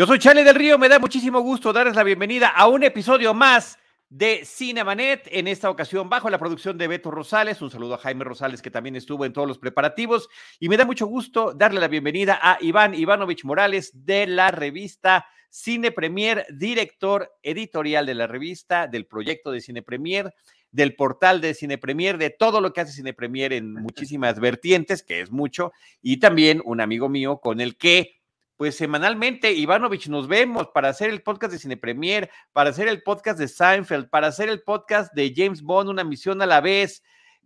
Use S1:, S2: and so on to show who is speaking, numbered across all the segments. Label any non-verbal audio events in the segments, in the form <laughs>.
S1: Yo soy Charlie del Río, me da muchísimo gusto darles la bienvenida a un episodio más de Cinemanet, en esta ocasión bajo la producción de Beto Rosales. Un saludo a Jaime Rosales, que también estuvo en todos los preparativos. Y me da mucho gusto darle la bienvenida a Iván Ivanovich Morales de la revista Cine Premier, director editorial de la revista, del proyecto de Cine Premier, del portal de Cine Premier, de todo lo que hace Cine Premier en <laughs> muchísimas vertientes, que es mucho, y también un amigo mío con el que pues semanalmente, Ivanovich, nos vemos para hacer el podcast de Cine Premier, para hacer el podcast de Seinfeld, para hacer el podcast de James Bond, una misión a la vez,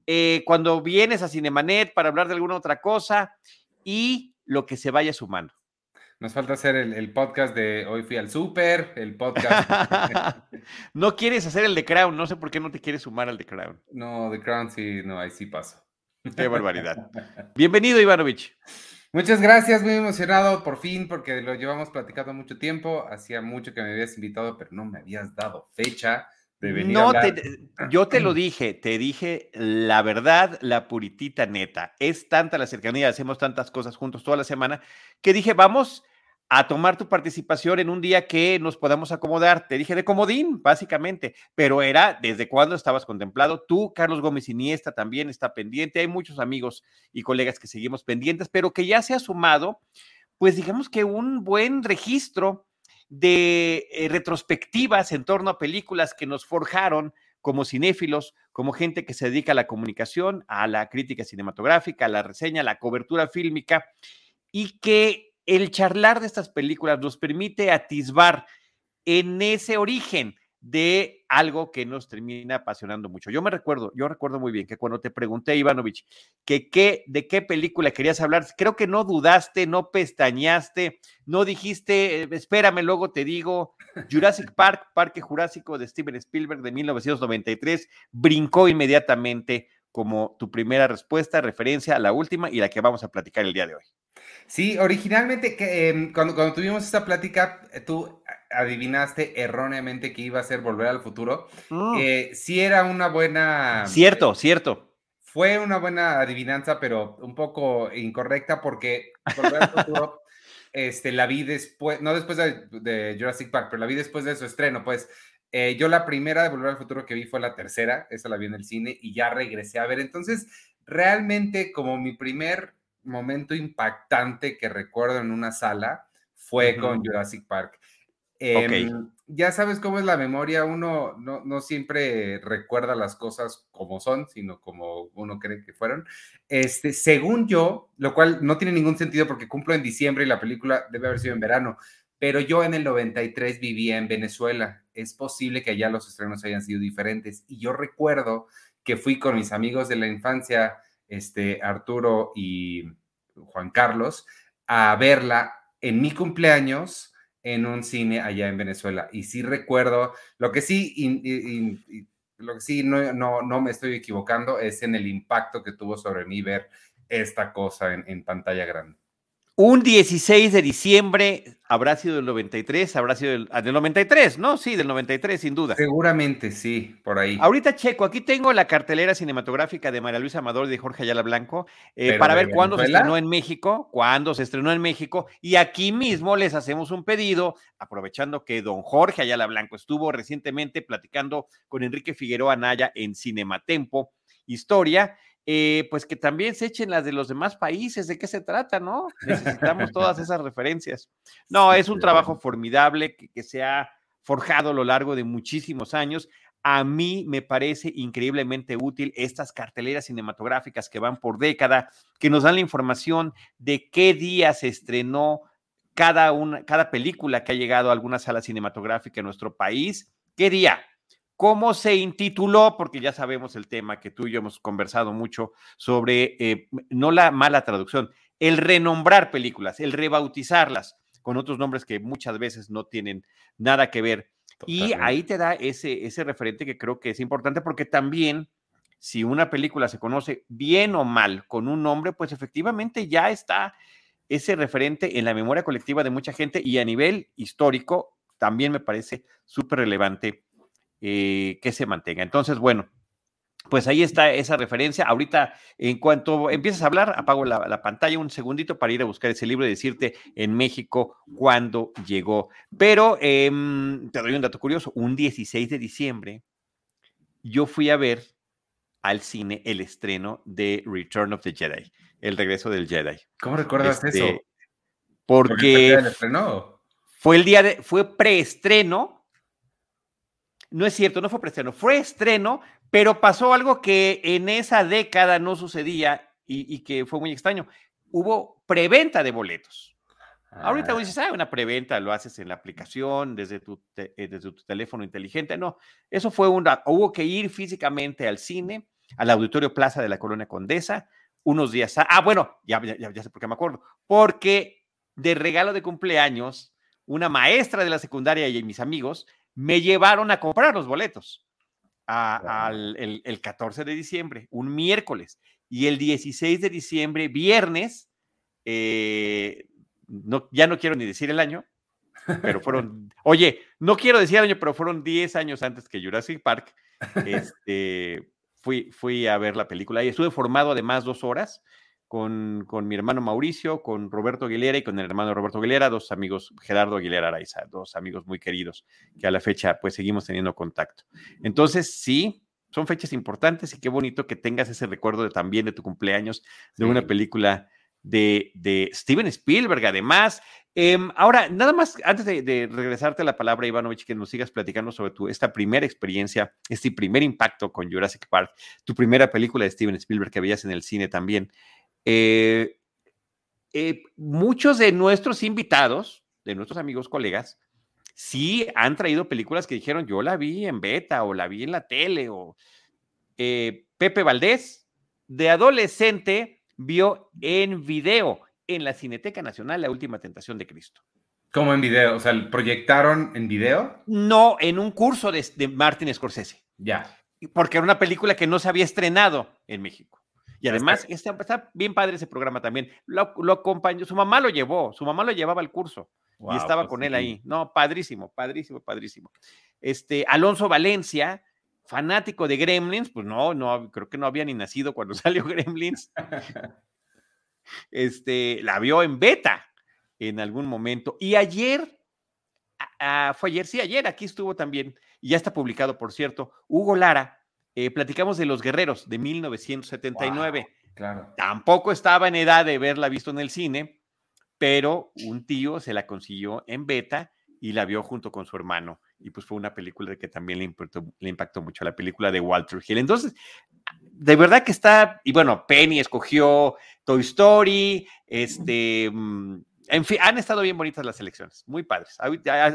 S1: eh, cuando vienes a Cinemanet para hablar de alguna otra cosa y lo que se vaya sumando.
S2: Nos falta hacer el, podcast de Hoy fui al súper, el podcast. <laughs>
S1: no quieres hacer el de Crown, no sé por qué no te quieres sumar al de Crown.
S2: No, de Crown sí, no, ahí sí paso.
S1: Qué barbaridad. <laughs> Bienvenido, Ivanovich.
S2: Muchas gracias, muy emocionado por fin, porque lo llevamos platicando mucho tiempo. Hacía mucho que me habías invitado, pero no me habías dado fecha de venir. No,
S1: yo te lo dije, te dije la verdad, la puritita neta. Es tanta la cercanía, hacemos tantas cosas juntos toda la semana, que dije, vamos a tomar tu participación en un día que nos podamos acomodar. Te dije de comodín, básicamente, pero era desde cuándo estabas contemplado. Tú, Carlos Gómez Iniesta, también está pendiente. Hay muchos amigos y colegas que seguimos pendientes, pero que ya se ha sumado, pues digamos que un buen registro de eh, retrospectivas en torno a películas que nos forjaron como cinéfilos, como gente que se dedica a la comunicación, a la crítica cinematográfica, a la reseña, a la cobertura fílmica, y que el charlar de estas películas nos permite atisbar en ese origen de algo que nos termina apasionando mucho. Yo me recuerdo, yo recuerdo muy bien que cuando te pregunté, Ivanovich, que qué, de qué película querías hablar, creo que no dudaste, no pestañaste, no dijiste, eh, espérame, luego te digo, Jurassic <laughs> Park, Parque Jurásico de Steven Spielberg de 1993, brincó inmediatamente como tu primera respuesta, referencia a la última y la que vamos a platicar el día de hoy.
S2: Sí, originalmente que, em, cuando, cuando tuvimos esta plática, eh, tú adivinaste erróneamente que iba a ser Volver al Futuro. Eh, sí era una buena...
S1: Cierto, cierto.
S2: Fue una buena adivinanza, pero un poco incorrecta porque Volver al Futuro <laughs> este, la vi después, no después de, Jurassic Park, pero la vi después de su estreno, pues. Eh, yo la primera de Volver al Futuro que vi fue la tercera, esa la vi en el cine y ya regresé a ver. Entonces, realmente como mi primer momento impactante que recuerdo en una sala fue con Jurassic Park. Em, ya sabes cómo es la memoria, uno no, siempre recuerda las cosas como son, sino como uno cree que fueron. Este, según yo, lo cual no tiene ningún sentido porque cumplo en diciembre y la película debe haber sido en verano, pero yo en el 93 vivía en Venezuela. Es posible que allá los estrenos hayan sido diferentes. Y yo recuerdo que fui con mis amigos de la infancia este, Arturo y Juan Carlos, a verla en mi cumpleaños en un cine allá en Venezuela. Y sí recuerdo, lo que sí, lo que sí no, no, no, me estoy equivocando es en el impacto que tuvo sobre mí ver esta cosa en pantalla grande.
S1: Un 16 de diciembre, habrá sido el 93, habrá sido el, ah, del 93, ¿no? Sí, del 93, sin duda.
S2: Seguramente, sí, por ahí.
S1: Ahorita checo, aquí tengo la cartelera cinematográfica de María Luisa Amador y de Jorge Ayala Blanco, eh, para ver cuándo se estrenó en México, cuándo se estrenó en México, y aquí mismo les hacemos un pedido, aprovechando que don Jorge Ayala Blanco estuvo recientemente platicando con Enrique Figueroa Anaya en Cinematempo, Historia, eh, pues que también se echen las de los demás países, ¿de qué se trata, no? Necesitamos todas <laughs> esas referencias. No, es un trabajo formidable que, se ha forjado a lo largo de muchísimos años. A mí me parece increíblemente útil estas carteleras cinematográficas que van por década, que nos dan la información de qué día se estrenó cada, una, cada película que ha llegado a alguna sala cinematográfica en nuestro país, qué día, cómo se intituló, porque ya sabemos el tema que tú y yo hemos conversado mucho sobre, eh, no la mala traducción, el renombrar películas, el rebautizarlas con otros nombres que muchas veces no tienen nada que ver. Y ahí te da ese, ese referente que creo que es importante porque también si una película se conoce bien o mal con un nombre, pues efectivamente ya está ese referente en la memoria colectiva de mucha gente y a nivel histórico también me parece súper relevante eh, que se mantenga. Entonces, bueno, pues ahí está esa referencia. Ahorita, en cuanto empieces a hablar, apago la, pantalla un segundito para ir a buscar ese libro y decirte en México cuándo llegó. Pero em, te doy un dato curioso. Un 16 de diciembre, yo fui a ver al cine el estreno de Return of the Jedi, el regreso del Jedi.
S2: ¿Cómo recuerdas eso?
S1: Este, porque fue el día de, fue preestreno. No es cierto, no fue preestreno, fue estreno, pero pasó algo que en esa década no sucedía y, que fue muy extraño. Hubo preventa de boletos. Ahorita ah. dices, ah, una preventa lo haces en la aplicación, desde tu, eh, desde tu teléfono inteligente. No, eso fue un... Hubo que ir físicamente al cine al Auditorio Plaza de la Colonia Condesa, unos días. Ah, bueno, ya, ya, sé por qué me acuerdo. Porque de regalo de cumpleaños, una maestra de la secundaria y mis amigos me llevaron a comprar los boletos al, el, 14 de diciembre, un miércoles. Y el 16 de diciembre, viernes, eh, no, ya no quiero ni decir el año, pero <laughs> fueron, oye, no quiero decir el año, pero fueron 10 años antes que Jurassic Park. <laughs> Este, fui, a ver la película y estuve formado además dos horas con, con, mi hermano Mauricio, con Roberto Aguilera y con el hermano Roberto Aguilera, dos amigos, Gerardo Aguilera Araiza, dos amigos muy queridos que a la fecha pues seguimos teniendo contacto. Entonces, sí, son fechas importantes y qué bonito que tengas ese recuerdo de, también de tu cumpleaños, de una película de, de Steven Spielberg, además, Em, ahora, nada más, antes de, regresarte a la palabra, Ivanovich, que nos sigas platicando sobre tu, esta primera experiencia, este primer impacto con Jurassic Park, tu primera película de Steven Spielberg que veías en el cine también. Eh, eh, muchos de nuestros invitados, de nuestros amigos, colegas, sí han traído películas que dijeron, yo la vi en beta o la vi en la tele, o eh, Pepe Valdés, de adolescente, vio en video en la Cineteca Nacional La Última Tentación de Cristo.
S2: ¿Cómo en video? O sea, ¿proyectaron en video?
S1: No, en un curso de, Martin Scorsese.
S2: Ya.
S1: Porque era una película que no se había estrenado en México. Y además está, bien padre ese programa también. Lo, acompañó, su mamá lo llevó, su mamá lo llevaba al curso y estaba pues con él ahí. No, padrísimo, padrísimo, padrísimo. Este, Alonso Valencia, fanático de Gremlins, pues no, no, creo que no había ni nacido cuando <laughs> salió Gremlins este, la vio en beta en algún momento. Y ayer, fue ayer, sí, ayer, aquí estuvo también, y ya está publicado, por cierto, Hugo Lara, eh, platicamos de Los Guerreros de 1979.
S2: claro.
S1: Tampoco estaba en edad de verla visto en el cine, pero un tío se la consiguió en beta y la vio junto con su hermano. Y pues fue una película que también le impactó, le impactó mucho, la película de Walter Hill. Entonces, de verdad que está, y bueno, Penny escogió Toy Story, este, mm, en fin, han estado bien bonitas las elecciones, muy padres.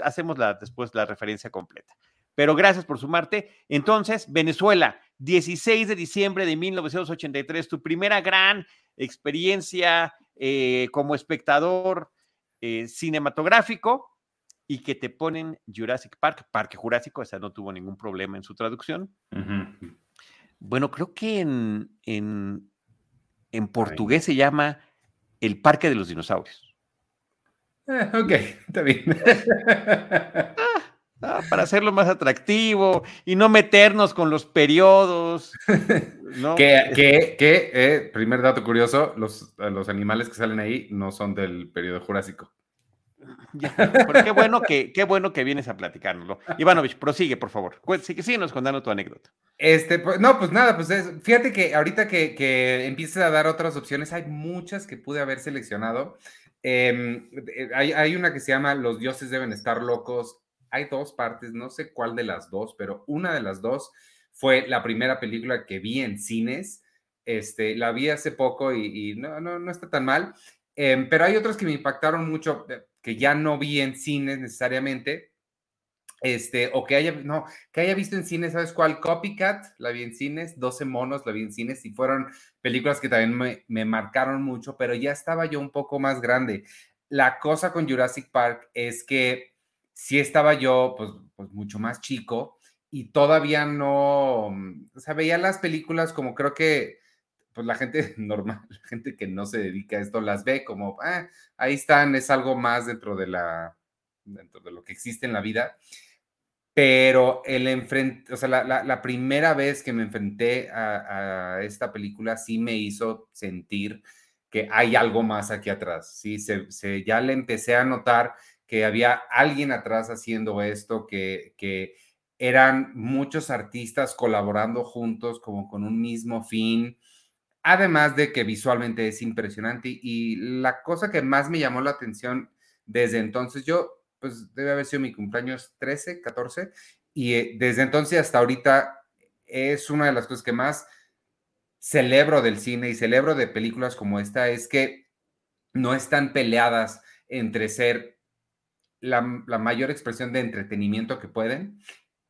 S1: Hacemos la, después la referencia completa. Pero gracias por sumarte. Entonces, Venezuela, 16 de diciembre de 1983, tu primera gran experiencia eh, como espectador eh, cinematográfico y que te ponen Jurassic Park, Parque Jurásico, esa no tuvo ningún problema en su traducción. Bueno, creo que en, en, en portugués se llama el Parque de los Dinosaurios.
S2: Eh, ok, está bien. <laughs>
S1: Ah, para hacerlo más atractivo y no meternos con los periodos. <laughs>
S2: ¿no? que, que, que eh, primer dato curioso, los, los animales que salen ahí no son del periodo jurásico.
S1: qué bueno que, qué bueno que vienes a platicárnoslo. Ivanovich, prosigue, por favor. Síguenos contando tu anécdota.
S2: Este, pues, no, pues nada, pues fíjate que ahorita que, que empieces a dar otras opciones, hay muchas que pude haber seleccionado. Em, eh, hay, hay, una que se llama Los dioses deben estar locos. Hay dos partes, no sé cuál de las dos, pero una de las dos fue la primera película que vi en cines. Este, la vi hace poco y, no, no, no está tan mal. Em, pero hay otras que me impactaron mucho, eh, que ya no vi en cines necesariamente, este, o que haya, no, que haya visto en cines, ¿sabes cuál? Copycat, la vi en cines, 12 monos, la vi en cines, y fueron películas que también me, me marcaron mucho, pero ya estaba yo un poco más grande. La cosa con Jurassic Park es que sí estaba yo, pues, pues mucho más chico y todavía no, mm, o sea, veía las películas como creo que pues la gente <laughs> normal, la gente que no se dedica a esto las ve como, ah, ahí están, es algo más dentro de la, dentro de lo que existe en la vida. Pero el enfrente, o sea, la, primera vez que me enfrenté a, esta película sí me hizo sentir que hay algo más aquí atrás. Sí, se, se, ya le empecé a notar que había alguien atrás haciendo esto, que, que eran muchos artistas colaborando juntos como con un mismo fin, además de que visualmente es impresionante. Y la cosa que más me llamó la atención desde entonces, yo pues debe haber sido mi cumpleaños 13, 14 y eh, desde entonces hasta ahorita es una de las cosas que más celebro del cine y celebro de películas como esta es que no están peleadas entre ser la, mayor expresión de entretenimiento que pueden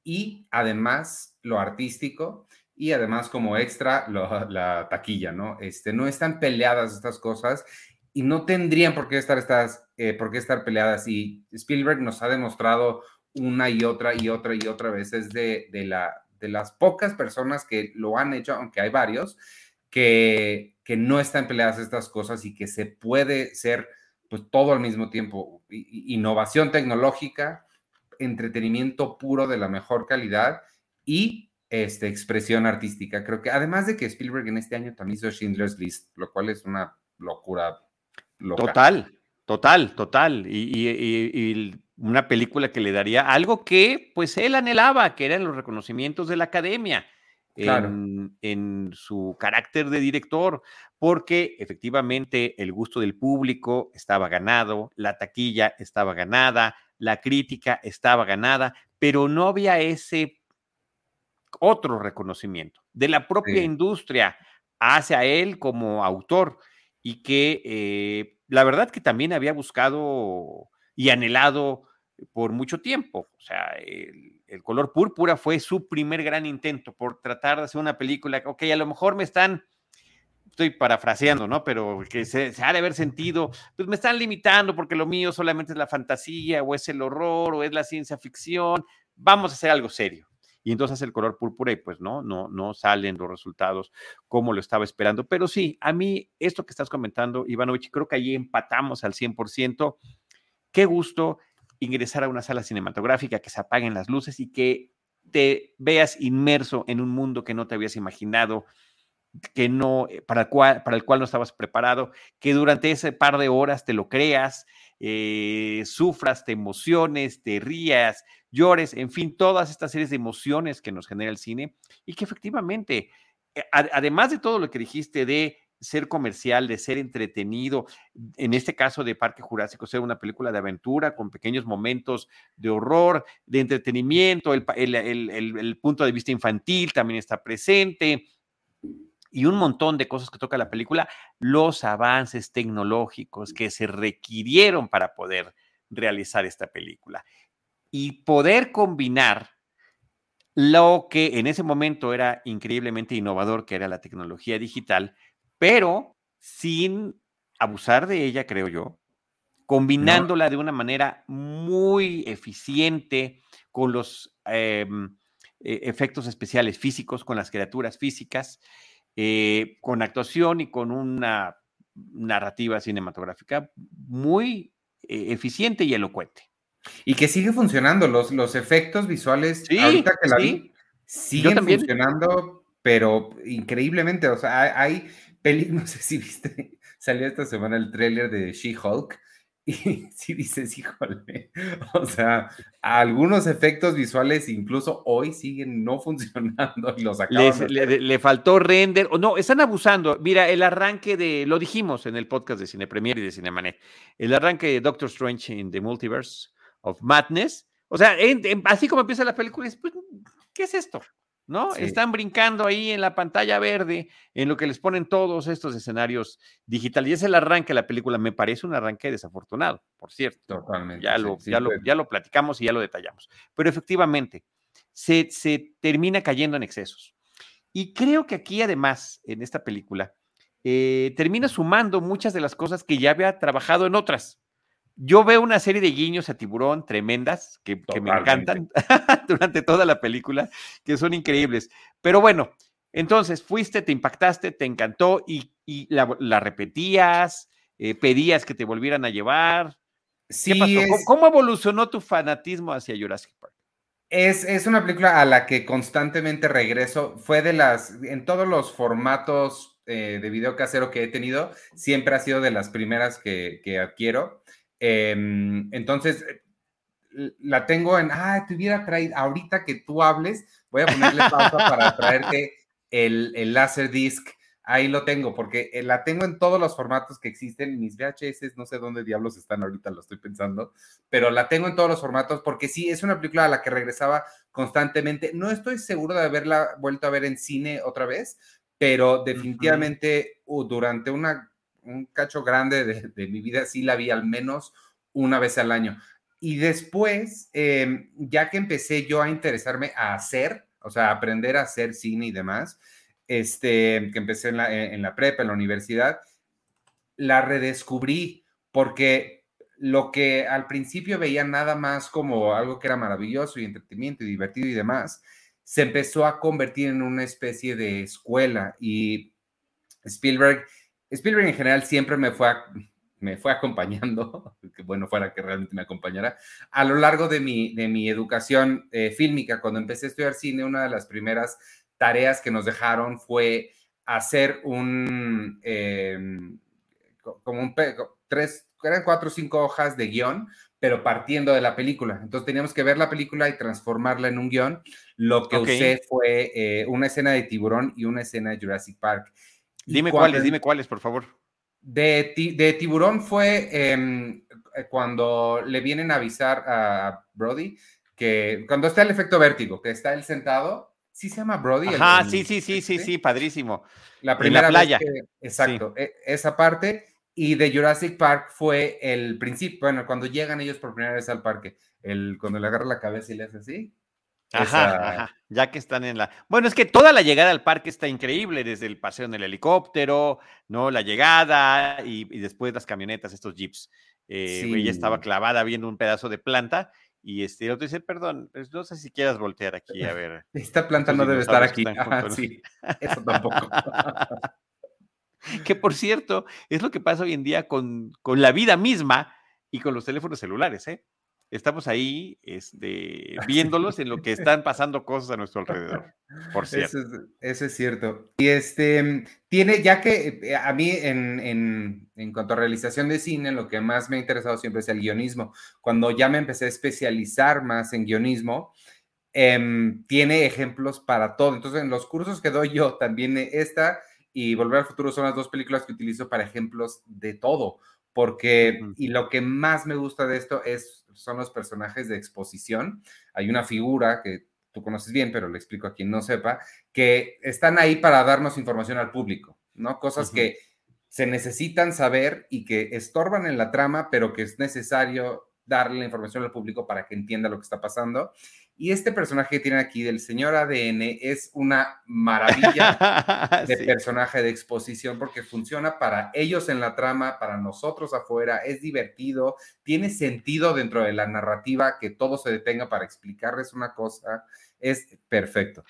S2: y además lo artístico y además como extra <laughs> la taquilla, ¿no? Este, no están peleadas estas cosas y no tendrían por qué estar, estas, eh, por qué estar peleadas y Spielberg nos ha demostrado una y otra y otra y otra vez es de, de, la, de las pocas personas que lo han hecho, aunque hay varios, que, que no están peleadas estas cosas y que se puede ser pues todo al mismo tiempo, innovación tecnológica, entretenimiento puro de la mejor calidad y este, expresión artística. Creo que además de que Spielberg en este año también hizo Schindler's List, lo cual es una locura.
S1: Total, total, total. Y, una película que le daría algo que pues él anhelaba, que eran los reconocimientos de la academia. En, en, su carácter de director, porque efectivamente el gusto del público estaba ganado, la taquilla estaba ganada, la crítica estaba ganada, pero no había ese otro reconocimiento de la propia industria hacia él como autor y que eh, la verdad que también había buscado y anhelado por mucho tiempo. O sea, el, color púrpura fue su primer gran intento por tratar de hacer una película. Ok, a lo mejor me están estoy parafraseando, ¿no? Pero que se, ha de haber sentido, pues me están limitando porque lo mío solamente es la fantasía o es el horror o es la ciencia ficción, vamos a hacer algo serio. Y entonces el color púrpura y pues no, no, no salen los resultados como lo estaba esperando. Pero sí, a mí esto que estás comentando, Ivanovich, creo que allí empatamos al 100%. Qué gusto ingresar a una sala cinematográfica, que se apaguen las luces y que te veas inmerso en un mundo que no te habías imaginado, que no, eh, para el, cual, para el cual no estabas preparado, que durante ese par de horas te lo creas, eh, sufras, te emociones, te rías, llores, en fin, todas estas series de emociones que nos genera el cine y que efectivamente, eh, además de todo lo que dijiste de ser comercial, de ser entretenido, en este caso de Parque Jurásico, ser una película de aventura con pequeños momentos de horror, de entretenimiento, el, punto de vista infantil también está presente, y un montón de cosas que toca la película, los avances tecnológicos que se requirieron para poder realizar esta película. Y poder combinar lo que en ese momento era increíblemente innovador, que era la tecnología digital, pero sin abusar de ella, creo yo, combinándola de una manera muy eficiente con los em, e, efectos especiales físicos, con las criaturas físicas, eh, con actuación y con una narrativa cinematográfica muy eh, eficiente y elocuente.
S2: Y que sigue funcionando, los, los efectos visuales, ahorita que la vi, siguen funcionando, pero increíblemente, o sea, hay, hay <laughs> no sé si viste, salió esta semana el tráiler de She-Hulk, <laughs> y si dices, híjole, <laughs> o sea, algunos efectos visuales incluso hoy siguen no funcionando y los
S1: le, faltó render, o no, están abusando. Mira, el arranque de, lo dijimos en el podcast de Cine Premier y de Cinemanet, el arranque de Doctor Strange in the Multiverse of Madness, o sea, así como empieza la película, pues, ¿qué es esto? ¿No? Están brincando ahí en la pantalla verde, en lo que les ponen todos estos escenarios digitales. Y es el arranque de la película. Me parece un arranque desafortunado, por cierto.
S2: Totalmente.
S1: Ya, lo, ya, lo, ya lo platicamos y ya lo detallamos. Pero efectivamente, se, se termina cayendo en excesos. Y creo que aquí, además, en esta película, eh, termina sumando muchas de las cosas que ya había trabajado en otras. Yo veo una serie de guiños a tiburón tremendas que, me encantan <laughs> durante toda la película, que son increíbles. Pero bueno, entonces fuiste, te impactaste, te encantó y, la, repetías, eh, pedías que te volvieran a llevar. ¿Qué pasó? ¿Cómo, evolucionó tu fanatismo hacia Jurassic Park?
S2: Es, es, una película a la que constantemente regreso. Fue de las, en todos los formatos eh, de video casero que he tenido, siempre ha sido de las primeras que, que adquiero. Em, entonces, la tengo en, ah, te hubiera traído, ahorita que tú hables, voy a ponerle pausa para traerte el, el Laserdisc. Ahí lo tengo, porque eh, la tengo en todos los formatos que existen. Mis VHS, no sé dónde diablos están ahorita, lo estoy pensando, pero la tengo en todos los formatos porque sí, es una película a la que regresaba constantemente. No estoy seguro de haberla vuelto a ver en cine otra vez, pero definitivamente durante una, un cacho grande de, mi vida sí la vi al menos una vez al año. Y después, em, ya que empecé yo a interesarme a hacer, o sea, a aprender a hacer cine y demás, este, que empecé en la, en la prepa, en la universidad, la redescubrí porque lo que al principio veía nada más como algo que era maravilloso y entretenimiento y divertido y demás, se empezó a convertir en una especie de escuela y Spielberg, Spielberg en general siempre me fue, me fue acompañando, <laughs> que bueno fuera que realmente me acompañara, a lo largo de mi, de mi educación eh, fílmica. Cuando empecé a estudiar cine, una de las primeras tareas que nos dejaron fue hacer un, em, como un, tres, eran cuatro o cinco hojas de guion pero partiendo de la película. Entonces teníamos que ver la película y transformarla en un guion. Lo que usé fue eh, una escena de tiburón y una escena de Jurassic Park.
S1: Dime cuáles, dime cuáles, por favor.
S2: De, de tiburón fue em, cuando le vienen a avisar a Brody que cuando está el efecto vértigo, que está él sentado, sí se llama Brody.
S1: Ah, sí, sí, sí, sí, sí, padrísimo.
S2: La primera playa. exacto, e, esa parte. Y de Jurassic Park fue el principio, bueno, cuando llegan ellos por primera vez al parque, el, cuando le agarra la cabeza y le hace así.
S1: Ajá, ajá, ya que están en la... Bueno, es que toda la llegada al parque está increíble, desde el paseo en el helicóptero, ¿no? La llegada y, después las camionetas, estos jeeps. Eh, ella estaba clavada viendo un pedazo de planta y este el otro dice, perdón, pues, no sé si quieras voltear aquí a ver.
S2: Esta planta no debe estar aquí. sí, eso tampoco. <laughs>
S1: que por cierto, es lo que pasa hoy en día con, con la vida misma y con los teléfonos celulares, ¿eh? Estamos ahí este, <laughs> viéndolos en lo que están pasando cosas a nuestro alrededor, por cierto.
S2: Eso es, cierto. Y este, tiene, ya que eh, a mí en, en, en, cuanto a realización de cine, lo que más me ha interesado siempre es el guionismo. Cuando ya me empecé a especializar más en guionismo, em, tiene ejemplos para todo. Entonces, en los cursos que doy yo, también esta y Volver al Futuro son las dos películas que utilizo para ejemplos de todo, porque, y lo que más me gusta de esto es, son los personajes de exposición. Hay una figura que tú conoces bien, pero le explico a quien no sepa, que están ahí para darnos información al público, ¿no? Cosas que se necesitan saber y que estorban en la trama, pero que es necesario darle la información al público para que entienda lo que está pasando. Y este personaje que tienen aquí del señor ADN es una maravilla <laughs> de personaje de exposición porque funciona para ellos en la trama, para nosotros afuera, es divertido, tiene sentido dentro de la narrativa que todo se detenga para explicarles una cosa, es perfecto.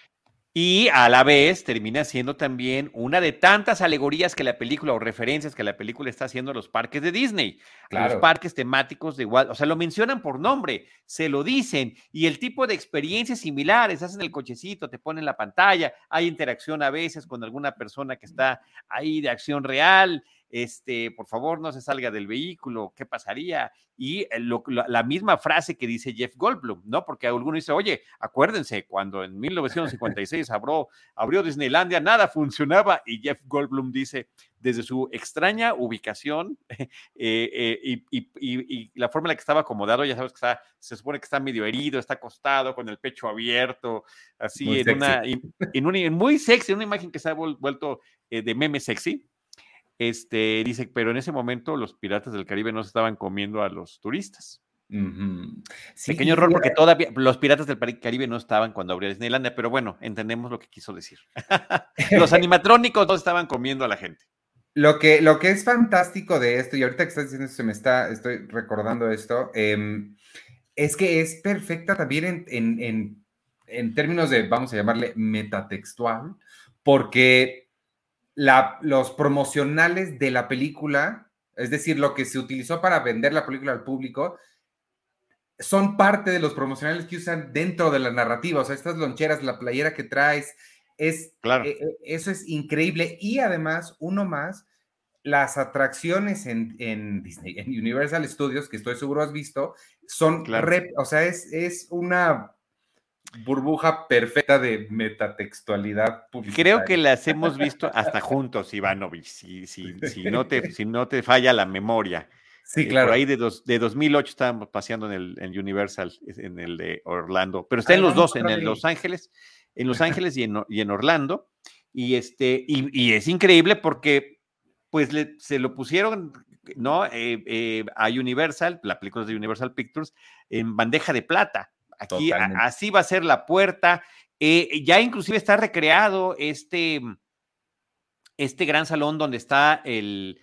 S1: Y a la vez termina siendo también una de tantas alegorías que la película o referencias que la película está haciendo a los parques de Disney, los parques temáticos de igual, o sea, lo mencionan por nombre, se lo dicen y el tipo de experiencias similares, hacen el cochecito, te ponen la pantalla, hay interacción a veces con alguna persona que está ahí de acción real, este, por favor no se salga del vehículo, ¿qué pasaría? Y eh, la misma frase que dice Jeff Goldblum, ¿no? Porque alguno dice, oye, acuérdense, cuando en 1956 abrió, abrió Disneylandia, nada funcionaba y Jeff Goldblum dice, desde su extraña ubicación <laughs> eh, eh, y, la forma en la que estaba acomodado, ya sabes que está, se supone que está medio herido, está acostado con el pecho abierto, así en una, en una, muy sexy, una imagen que se ha vuelto de meme sexy. Este, dice, pero en ese momento los piratas del Caribe no se estaban comiendo a los turistas. Pequeño error porque todavía los piratas del Caribe no estaban cuando abrió Disneylandia, pero bueno, entendemos lo que quiso decir. <laughs> los <laughs> animatrónicos no estaban comiendo a la gente.
S2: Lo que, lo que es fantástico de esto, y ahorita que estás diciendo se me está, estoy recordando esto, em, es que es perfecta también en, en, términos de, vamos a llamarle, metatextual, porque la, los promocionales de la película, es decir, lo que se utilizó para vender la película al público, son parte de los promocionales que usan dentro de la narrativa, o sea, estas loncheras, la playera que traes, es, claro. Eh, eh, eso es increíble. Y además, uno más, las atracciones en, en, Disney, en Universal Studios, que estoy seguro has visto, son, o sea, es, es una burbuja perfecta de metatextualidad
S1: Creo que las hemos visto hasta juntos, Ivanovich, si, si, si, no, te, si no te falla la memoria.
S2: Sí, claro.
S1: por ahí de, dos, de 2008 estábamos paseando en el Universal, en el de Orlando, pero está en los dos, en el Los Ángeles, en Los Ángeles y en, y en Orlando. Y, este, y, y, es increíble porque pues se lo pusieron ¿no? Eh, eh, a Universal, la película de Universal Pictures, en bandeja de plata. Aquí así va a ser la puerta. Eh, ya inclusive está recreado este, este gran salón donde está el,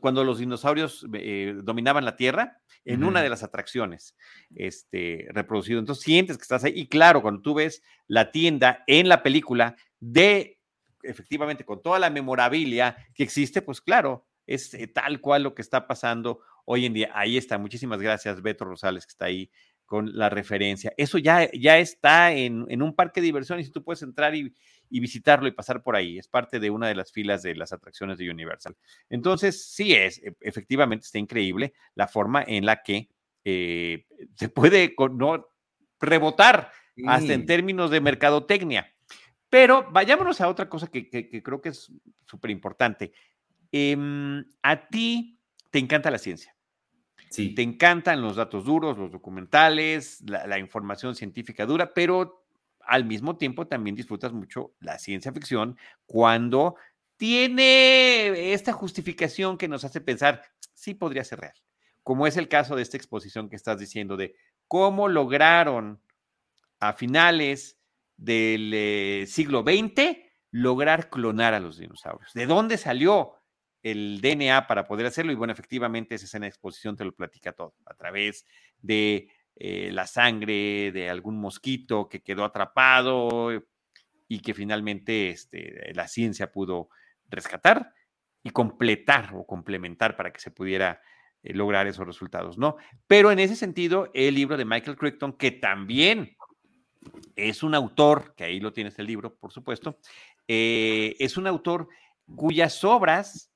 S1: cuando los dinosaurios eh, dominaban la Tierra, en una de las atracciones, este, reproducido. Entonces sientes que estás ahí. Y claro, cuando tú ves la tienda en la película de, efectivamente, con toda la memorabilia que existe, pues claro, es eh, tal cual lo que está pasando hoy en día. Ahí está. Muchísimas gracias, Beto Rosales, que está ahí con la referencia. Eso ya, ya está en, en un parque de diversiones y tú puedes entrar y, y visitarlo y pasar por ahí. Es parte de una de las filas de las atracciones de Universal. Entonces, sí es, e, efectivamente está increíble la forma en la que eh, se puede no, rebotar hasta en términos de mercadotecnia. Pero vayámonos a otra cosa que, creo que es súper importante. Em, a ti te encanta la ciencia.
S2: Sí.
S1: Te encantan los datos duros, los documentales, la, información científica dura, pero al mismo tiempo también disfrutas mucho la ciencia ficción cuando tiene esta justificación que nos hace pensar, sí podría ser real, como es el caso de esta exposición que estás diciendo de cómo lograron a finales del eh, siglo XX lograr clonar a los dinosaurios. ¿De dónde salió el DNA para poder hacerlo? Y bueno, efectivamente esa escena de exposición te lo platica todo, a través de eh, la sangre de algún mosquito que quedó atrapado y que finalmente este, la ciencia pudo rescatar y completar o complementar para que se pudiera eh, lograr esos resultados, ¿no? Pero en ese sentido, el libro de Michael Crichton, que también es un autor, que ahí lo tienes el libro, por supuesto, eh, es un autor cuyas obras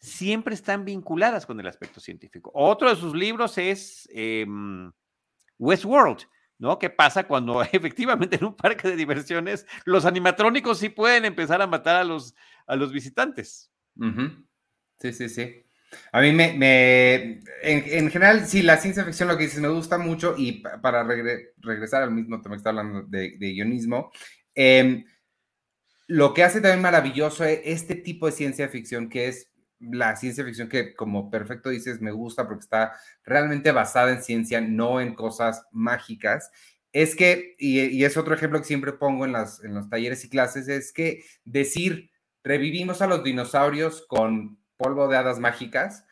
S1: siempre están vinculadas con el aspecto científico. Otro de sus libros es em, Westworld, ¿no? ¿Qué pasa cuando <laughs> efectivamente en un parque de diversiones los animatrónicos sí pueden empezar a matar a los, a los visitantes?
S2: Sí, sí, sí. A mí me, en, general, sí, la ciencia ficción, lo que dices, me gusta mucho y para regresar al mismo tema que está hablando de, guionismo, em, lo que hace también maravilloso e, este tipo de ciencia ficción que es la ciencia ficción que, como perfecto dices, me gusta porque está realmente basada en ciencia, no en cosas mágicas, es que, y, es otro ejemplo que siempre pongo en, las, en los talleres y clases, es que decir, revivimos a los dinosaurios con polvo de hadas mágicas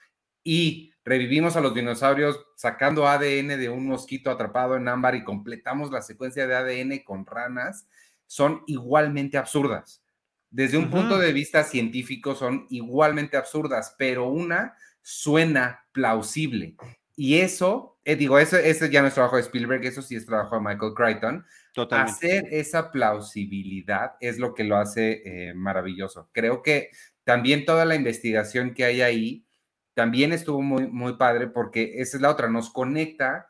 S2: y revivimos a los dinosaurios sacando ADN de un mosquito atrapado en ámbar y completamos la secuencia de ADN con ranas, son igualmente absurdas desde un punto de vista científico son igualmente absurdas, pero una suena plausible. Y eso, eh, digo, eso, ese ya no es trabajo de Spielberg, eso sí es trabajo de Michael Crichton. Totalmente. Hacer esa plausibilidad es lo que lo hace eh, maravilloso. Creo que también toda la investigación que hay ahí también estuvo muy, muy padre porque esa es la otra, nos conecta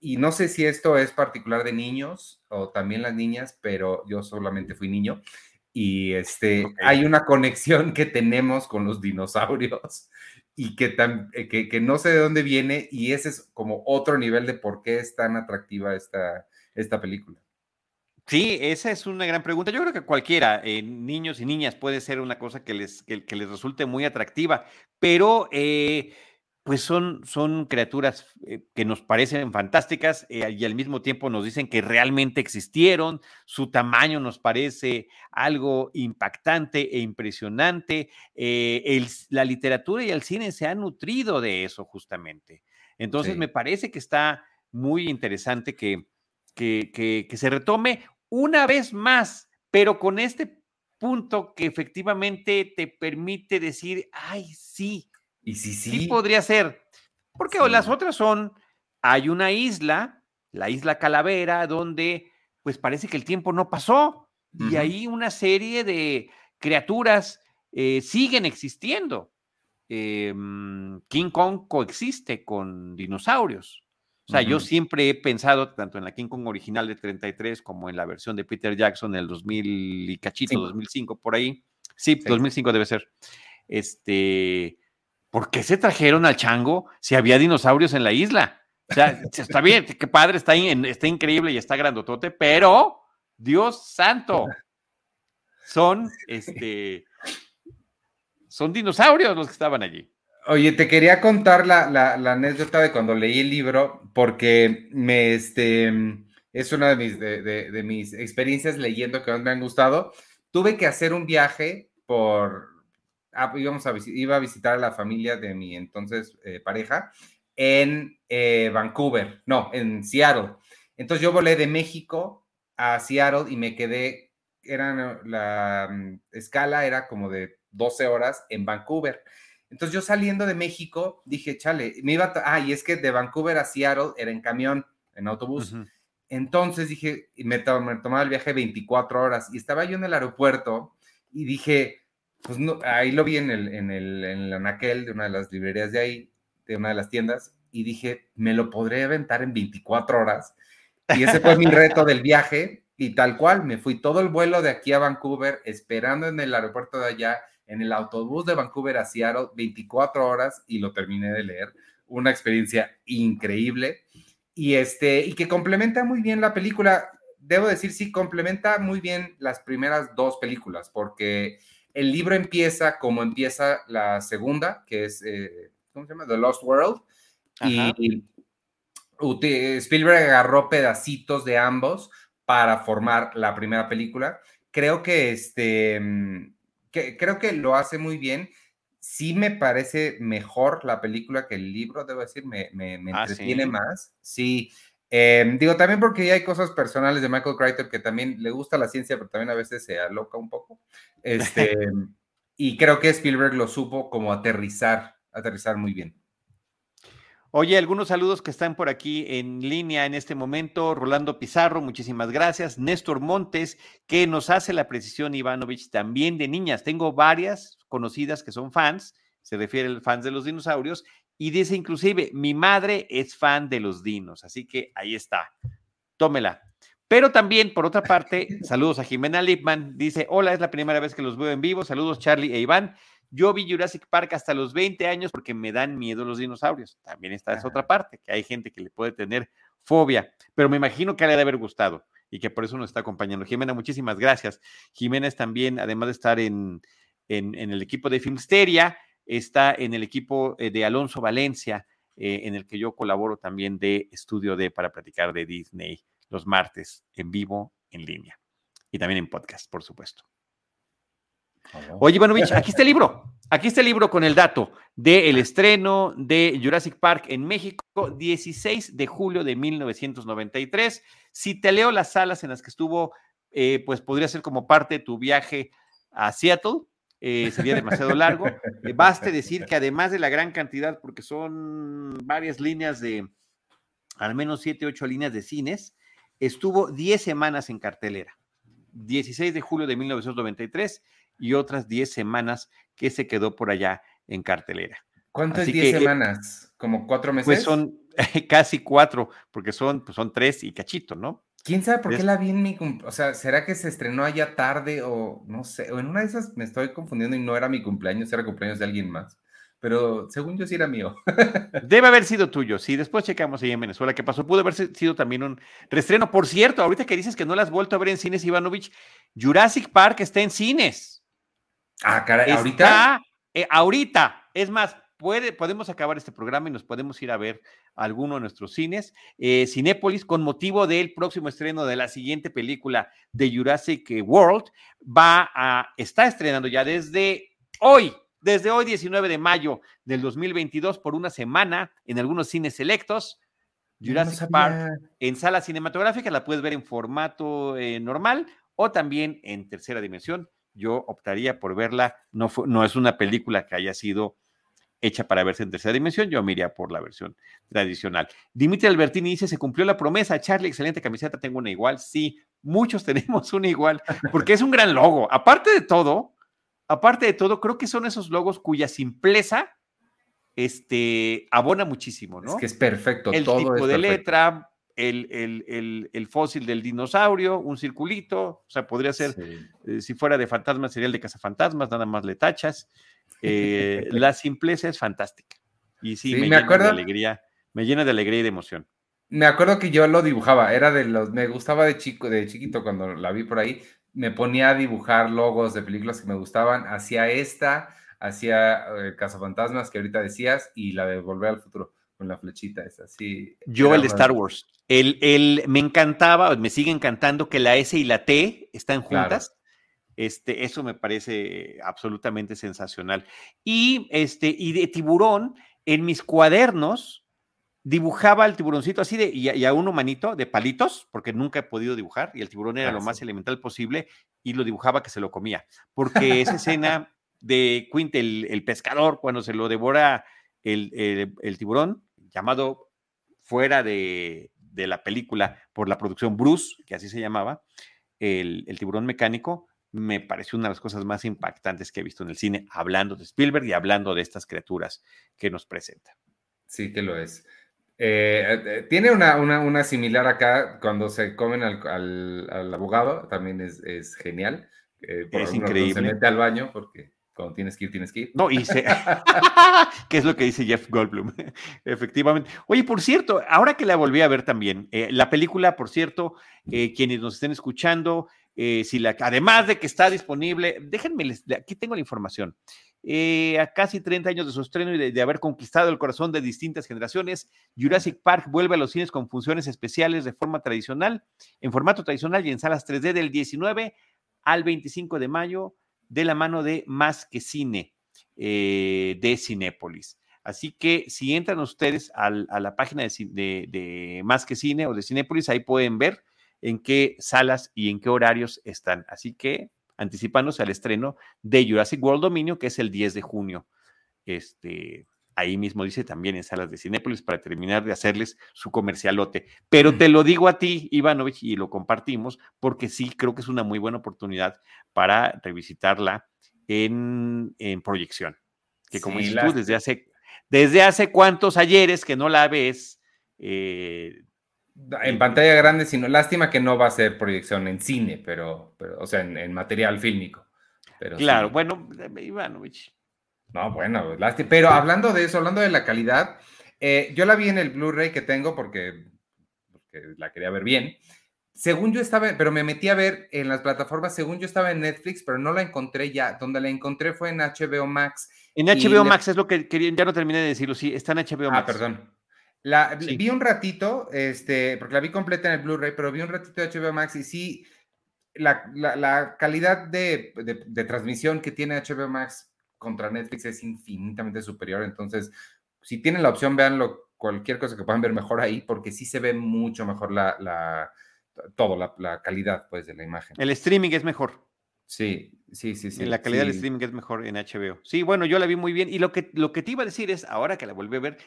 S2: y no sé si esto es particular de niños o también las niñas, pero yo solamente fui niño y este, hay una conexión que tenemos con los dinosaurios <laughs> y que, tan, eh, que, que, no sé de dónde viene y ese es como otro nivel de por qué es tan atractiva esta, esta película.
S1: Sí, esa es una gran pregunta. Yo creo que cualquiera, eh, niños y niñas, puede ser una cosa que les, que, les resulte muy atractiva, pero eh, pues son, son criaturas eh, que nos parecen fantásticas eh, y al mismo tiempo nos dicen que realmente existieron, su tamaño nos parece algo impactante e impresionante, eh, la literatura y el cine se han nutrido de eso justamente. Entonces me parece que está muy interesante que, que, que se retome una vez más, pero con este punto que efectivamente te permite decir, ay, sí,
S2: y sí,
S1: sí. podría ser. Porque las otras son, hay una isla, la isla Calavera, donde pues parece que el tiempo no pasó y ahí una serie de criaturas eh, siguen existiendo. Em, King Kong coexiste con dinosaurios. O sea, yo siempre he pensado, tanto en la King Kong original de 33 como en la versión de Peter Jackson del 2000 y cachito, 2005, por ahí. Sí, 2005 debe ser. Este, ¿por qué se trajeron al chango si había dinosaurios en la isla? O sea, está bien, qué padre, está, está increíble y está grandotote, pero Dios santo, son, este, son dinosaurios los que estaban allí.
S2: Oye, te quería contar la, anécdota de cuando leí el libro, porque me, este, es una de mis, de mis experiencias leyendo que más me han gustado. Tuve que hacer un viaje por ah, íbamos a iba a visitar a la familia de mi entonces eh, pareja en eh, Vancouver, no, en Seattle. Entonces yo volé de México a Seattle y me quedé, era la mm, escala era como de 12 horas en Vancouver. Entonces yo saliendo de México dije, chale, me iba, a, ah, y es que de Vancouver a Seattle era en camión, en autobús. Entonces dije, me, me tomaba el viaje 24 horas y estaba yo en el aeropuerto y dije, pues no, ahí lo vi en el, en el, en anaquel de una de las librerías de ahí, de una de las tiendas, y dije, me lo podré aventar en 24 horas. Y ese fue mi reto del viaje, y tal cual, me fui todo el vuelo de aquí a Vancouver, esperando en el aeropuerto de allá, en el autobús de Vancouver a Seattle, 24 horas, y lo terminé de leer. Una experiencia increíble. Y, este, y que complementa muy bien la película. Debo decir, sí, complementa muy bien las primeras dos películas, porque el libro empieza como empieza la segunda, que es, eh, ¿cómo se llama? The Lost World. Y Spielberg agarró pedacitos de ambos para formar la primera película. Creo que este, mm, que, creo que lo hace muy bien. Sí me parece mejor la película que el libro, debo decir, me, me, ah, entretiene más. Sí, Em, digo, también porque hay cosas personales de Michael Crichton que también le gusta la ciencia, pero también a veces se aloca un poco. Este, <laughs> y creo que Spielberg lo supo como aterrizar, aterrizar muy bien.
S1: Oye, algunos saludos que están por aquí en línea en este momento. Rolando Pizarro, muchísimas gracias. Néstor Montes, que nos hace la precisión, Ivanovich, también de niñas. Tengo varias conocidas que son fans, se refiere a fans de los dinosaurios, y dice inclusive, mi madre es fan de los dinos, así que ahí está, tómela. Pero también, por otra parte, <laughs> saludos a Jimena Lipman, dice, hola, es la primera vez que los veo en vivo, saludos Charlie e Iván. Yo vi Jurassic Park hasta los 20 años porque me dan miedo los dinosaurios. También está esa otra parte, que hay gente que le puede tener fobia, pero me imagino que le debe haber gustado y que por eso nos está acompañando. Jimena, muchísimas gracias. Jimena es también, además de estar en, en, en el equipo de Filmsteria, está en el equipo eh, de Alonso Valencia, eh, en el que yo colaboro también de Estudio D para platicar de Disney los martes en vivo, en línea y también en podcast, por supuesto. Oh. Oye, Ivanovich, aquí está el libro. <laughs> Aquí está el libro con el dato del estreno de Jurassic Park en México, 16 de julio de 1993. Si te leo las salas en las que estuvo, eh, pues podría ser como parte de tu viaje a Seattle. Eh, sería demasiado largo. Eh, baste decir que además de la gran cantidad, porque son varias líneas de, al menos siete, ocho líneas de cines, estuvo 10 semanas en cartelera. 16 de julio de 1993 y otras 10 semanas que se quedó por allá en cartelera.
S2: ¿Cuántas 10 eh, semanas? ¿Como cuatro pues
S1: meses? Pues son <laughs> casi cuatro, porque son, pues son tres y cachito, ¿no?
S2: ¿Quién sabe por qué la vi en mi cumpleaños? O sea, ¿será que se estrenó allá tarde o no sé? O en una de esas me estoy confundiendo y no era mi cumpleaños, era cumpleaños de alguien más. Pero según yo sí era mío. <laughs>
S1: Debe haber sido tuyo, sí. Después checamos ahí en Venezuela qué pasó. Pudo haber sido también un restreno. Por cierto, ahorita que dices que no la has vuelto a ver en cines, Ivanovich, Jurassic Park está en cines.
S2: Ah, caray, ¿ahorita?
S1: Eh, ahorita. Es más, puede, podemos acabar este programa y nos podemos ir a ver alguno de nuestros cines. Eh, Cinépolis, con motivo del próximo estreno de la siguiente película de Jurassic World, va a, está estrenando ya desde hoy, desde hoy 19 de mayo del 2022 por una semana en algunos cines selectos. Jurassic Park en sala cinematográfica, la puedes ver en formato eh, normal o también en tercera dimensión. Yo optaría por verla, no, no es una película que haya sido hecha para verse en tercera dimensión, yo me iría por la versión tradicional. Dimitri Albertini dice, se cumplió la promesa, Charlie, excelente camiseta, tengo una igual. Sí, muchos <laughs> tenemos una igual, porque es un gran logo. Aparte de todo, aparte de todo, creo que son esos logos cuya simpleza este, abona muchísimo, ¿no?
S2: Es que es perfecto.
S1: El tipo de letra, el, el, el, fósil del dinosaurio, un circulito, o sea, podría ser, eh, si fuera de fantasma, sería el de cazafantasmas, nada más le tachas. <laughs> Eh, la simpleza es fantástica. Y sí, me, llena de alegría, me llena de alegría y de emoción.
S2: Me acuerdo que yo lo dibujaba, era de los, me gustaba de chico, de chiquito cuando la vi por ahí, me ponía a dibujar logos de películas que me gustaban, hacía esta, hacía eh, Cazafantasmas que ahorita decías y la de Volver al Futuro con la flechita es así.
S1: Yo el de Star Wars. El, el, me encantaba, me sigue encantando que la S y la T están juntas. Este, eso me parece absolutamente sensacional. Y, este, y de tiburón, en mis cuadernos dibujaba el tiburoncito así de, y, a un humanito de palitos, porque nunca he podido dibujar, y el tiburón era lo más elemental posible, y lo dibujaba que se lo comía. Porque esa escena de Quint, el, pescador, cuando se lo devora el, tiburón, llamado fuera de, la película por la producción Bruce, que así se llamaba, el, el tiburón mecánico, me pareció una de las cosas más impactantes que he visto en el cine, hablando de Spielberg y hablando de estas criaturas que nos presenta.
S2: Sí, que lo es. Eh, eh, tiene una, similar acá cuando se comen al, abogado, también es, genial.
S1: Eh, es increíble. Se
S2: mete al baño porque cuando tienes que ir, tienes que ir.
S1: No, y se... <laughs> ¿Qué es lo que dice Jeff Goldblum? <laughs> Efectivamente. Oye, por cierto, ahora que la volví a ver también, la película, por cierto, quienes nos estén escuchando, eh, si la, además de que está disponible, déjenme, aquí tengo la información. Eh, a casi 30 años de su estreno y de, haber conquistado el corazón de distintas generaciones, Jurassic Park vuelve a los cines con funciones especiales de forma tradicional, en formato tradicional y en salas 3D del 19 al 25 de mayo, de la mano de Más que Cine eh, de Cinépolis. Así que si entran ustedes a la página de, de Más que Cine o de Cinépolis, ahí pueden ver en qué salas y en qué horarios están. Así que anticipándose al estreno de Jurassic World Dominio, que es el 10 de junio. Este, ahí mismo dice también en salas de Cinépolis para terminar de hacerles su comercialote. Pero te lo digo a ti, Ivanovich, y lo compartimos, porque sí creo que es una muy buena oportunidad para revisitarla en, proyección. Que como dices tú, desde hace, desde hace cuántos ayeres que no la ves, eh,
S2: en pantalla grande, sino lástima que no va a ser proyección en cine, pero, pero o sea, en, material fílmico. Pero
S1: claro, bueno, Ivanovich.
S2: No, bueno, lástima. Pero hablando de eso, hablando de la calidad, eh, yo la vi en el Blu-ray que tengo porque, porque, la quería ver bien. Según yo estaba, pero me metí a ver en las plataformas, según yo estaba en Netflix, pero no la encontré ya. Donde la encontré fue en HBO Max.
S1: En HBO Max es lo que quería, ya no terminé de decirlo, sí, está en HBO ah, Max.
S2: Ah, perdón. La, Vi un ratito, este, porque la vi completa en el Blu-ray, pero vi un ratito de HBO Max y sí, la, calidad de, transmisión que tiene HBO Max contra Netflix es infinitamente superior. Entonces, si tienen la opción, véanlo, cualquier cosa que puedan ver mejor ahí, porque sí se ve mucho mejor la, la todo, la, calidad pues, de la imagen.
S1: El streaming es mejor.
S2: Sí, sí, sí, sí.
S1: La calidad del streaming es mejor en HBO. Sí, bueno, yo la vi muy bien. Y lo que, lo que te iba a decir es, ahora que la volví a ver,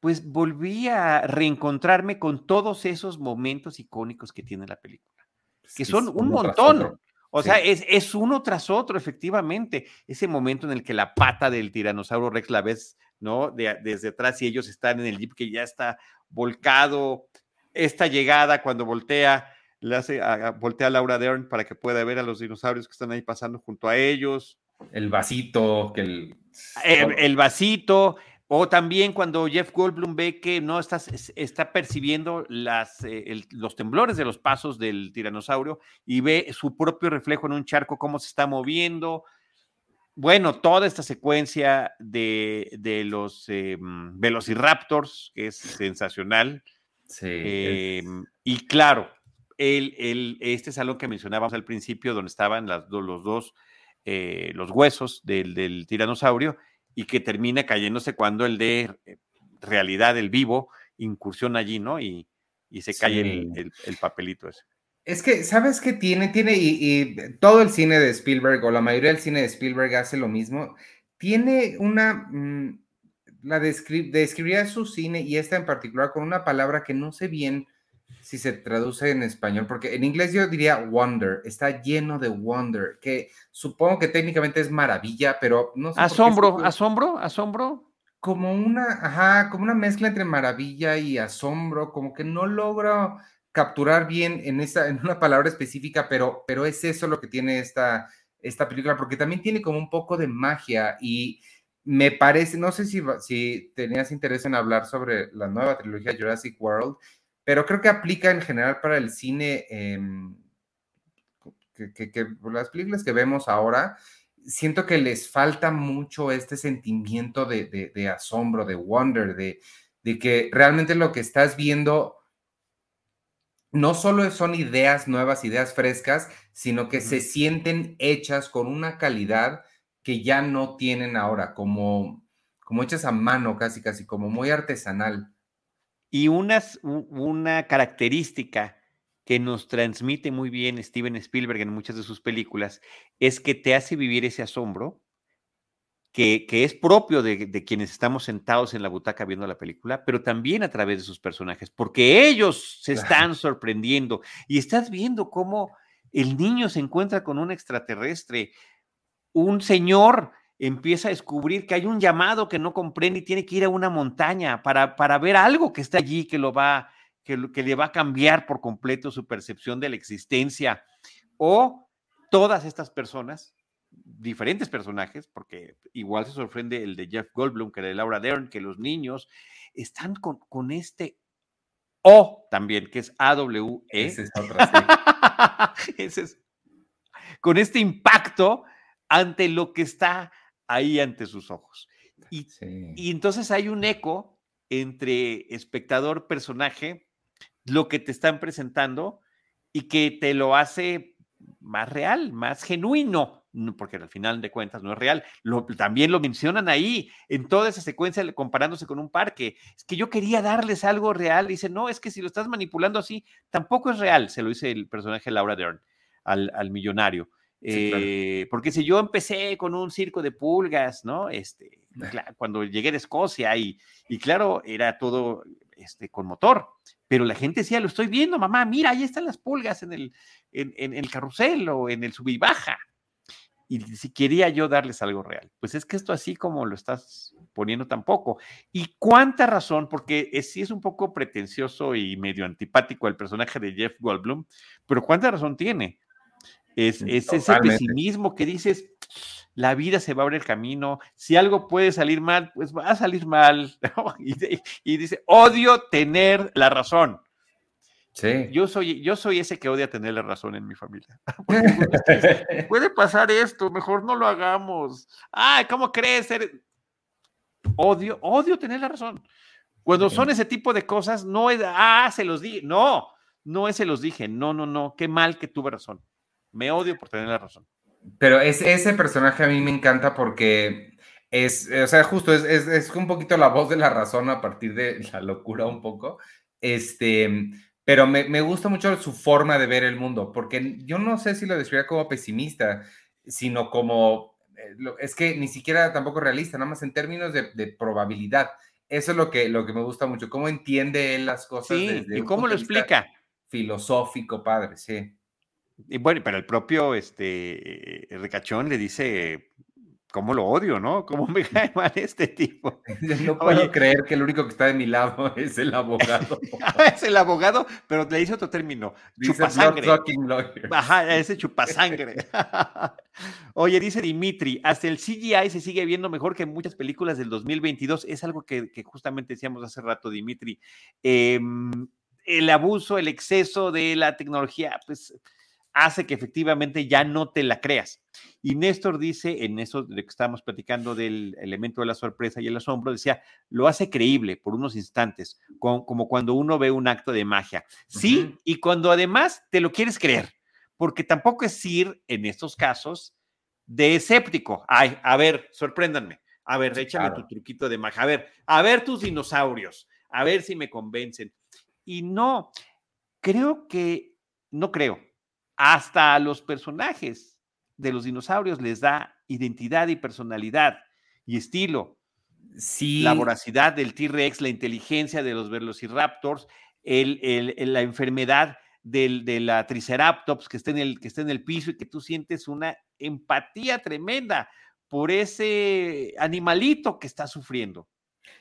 S1: pues volví a reencontrarme con todos esos momentos icónicos que tiene la película, que son un montón. O sea, es, uno tras otro, efectivamente. Ese momento en el que la pata del tiranosaurio Rex la ves, ¿no? desde atrás y ellos están en el jeep que ya está volcado. Esta llegada cuando voltea, le hace, voltea a Laura Dern para que pueda ver a los dinosaurios que están ahí pasando junto a ellos.
S2: El vasito, que el...
S1: El, el vasito, o también cuando Jeff Goldblum ve que no está, está percibiendo las, eh, los temblores de los pasos del tiranosaurio y ve su propio reflejo en un charco, cómo se está moviendo. bueno, toda esta secuencia de, los eh, Velociraptors, que es sensacional.
S2: Sí.
S1: Em, y claro, el, el, este salón que mencionábamos al principio, donde estaban las, los dos, eh, los huesos del, del, tiranosaurio, y que termina cayéndose cuando el de eh, realidad, el vivo, incursiona allí, ¿no? Y, y se cae el, el papelito ese.
S2: Es que, ¿sabes qué tiene? Tiene, y, todo el cine de Spielberg, o la mayoría del cine de Spielberg hace lo mismo. Tiene una, mm, la describiría su cine y esta en particular con una palabra que no sé bien si se traduce en español, porque en inglés yo diría wonder, está lleno de wonder, que supongo que técnicamente es maravilla, pero no sé.
S1: Asombro, asombro, asombro.
S2: Como una, ajá, como una mezcla entre maravilla y asombro, como que no logro capturar bien en, esa, en una palabra específica, pero, pero es eso lo que tiene esta, esta película, porque también tiene como un poco de magia y me parece, no sé si, si tenías interés en hablar sobre la nueva trilogía Jurassic World, pero creo que aplica en general para el cine, em, que, las películas que vemos ahora, siento que les falta mucho este sentimiento de, asombro, de wonder, de, de que realmente lo que estás viendo no solo son ideas nuevas, ideas frescas, sino que se sienten hechas con una calidad que ya no tienen ahora, como, como hechas a mano casi, casi, como muy artesanal.
S1: Y unas, una característica que nos transmite muy bien Steven Spielberg en muchas de sus películas es que te hace vivir ese asombro que, es propio de, quienes estamos sentados en la butaca viendo la película, pero también a través de sus personajes, porque ellos se están sorprendiendo. Y estás viendo cómo el niño se encuentra con un extraterrestre, un señor empieza a descubrir que hay un llamado que no comprende y tiene que ir a una montaña para, para ver algo que está allí que lo va que, que le va a cambiar por completo su percepción de la existencia o todas estas personas diferentes personajes, porque igual se sorprende el de Jeff Goldblum, que el de Laura Dern, que los niños están con, con este O también, que es AWE. Ese es otra, <laughs> Ese es, con este impacto ante lo que está ahí ante sus ojos. Y, y entonces hay un eco entre espectador, personaje, lo que te están presentando y que te lo hace más real, más genuino porque al final de cuentas no es real. también lo mencionan ahí, en toda esa secuencia, comparándose con un parque. Es que yo quería darles algo real. Dice, no, es que si lo estás manipulando así, tampoco es real, se lo dice el personaje Laura Dern al, millonario. Eh, porque si yo empecé con un circo de pulgas, ¿no? Este, <laughs> cuando llegué de Escocia y, y claro, era todo este, con motor, pero la gente decía, lo estoy viendo, mamá, mira, ahí están las pulgas en el, en, en el carrusel o en el sub y baja y si quería yo darles algo real. Pues es que esto así como lo estás poniendo tampoco. Y cuánta razón, porque sí es un poco pretencioso y medio antipático el personaje de Jeff Goldblum, pero cuánta razón tiene. Es, mm, ese pesimismo que dices, la vida se va a abrir el camino, si algo puede salir mal, pues va a salir mal. <laughs> y dice, odio tener la razón. Yo soy, yo soy ese que odia tener la razón en mi familia. <laughs> Puede pasar esto, mejor no lo hagamos. Ay, ¿cómo crees? Odio, odio tener la razón. Cuando son ese tipo de cosas, no es, ah, se los dije. No, no es se los dije. No, no, no. Qué mal que tuve razón. Me odio por tener la razón.
S2: Pero ese personaje a mí me encanta porque es, o sea, justo es, es, es un poquito la voz de la razón a partir de la locura un poco. Este, pero me, gusta mucho su forma de ver el mundo, porque yo no sé si lo describiría como pesimista, sino como, eh, es que ni siquiera tampoco realista, nada más en términos de, probabilidad. Eso es lo que, lo que me gusta mucho, cómo entiende él las cosas.
S1: Sí, y cómo lo explica.
S2: Filosófico, padre, sí.
S1: Y bueno, pero el propio este, Ricachón le dice, cómo lo odio, ¿no? ¿Cómo me cae mal este tipo? <laughs>
S2: No puedo creer que el único que está de mi lado <laughs> es el abogado. <laughs>
S1: es el abogado, pero le hice otro término. chupasangre. Ajá, ese chupasangre. Oye, dice Dimitri, hasta el CGI se sigue viendo mejor que muchas películas del 2022. Es algo que, justamente decíamos hace rato, Dimitri. Em, el abuso, el exceso de la tecnología, pues hace que efectivamente ya no te la creas. Y Néstor dice, en eso de que estábamos platicando del elemento de la sorpresa y el asombro, decía, lo hace creíble por unos instantes, como, cuando uno ve un acto de magia. Sí, y cuando además te lo quieres creer, porque tampoco es ir en estos casos de escéptico. Ay, a ver, sorpréndanme. A ver, échame tu truquito de magia. A ver, a ver tus dinosaurios. A ver si me convencen. Y no, creo que, no creo, hasta a los personajes de los dinosaurios les da identidad y personalidad y estilo. Sí. La voracidad del T-Rex, la inteligencia de los Velociraptors, el, el, la enfermedad del, de la Triceratops que está, en el, que está en el piso y que tú sientes una empatía tremenda por ese animalito que está sufriendo.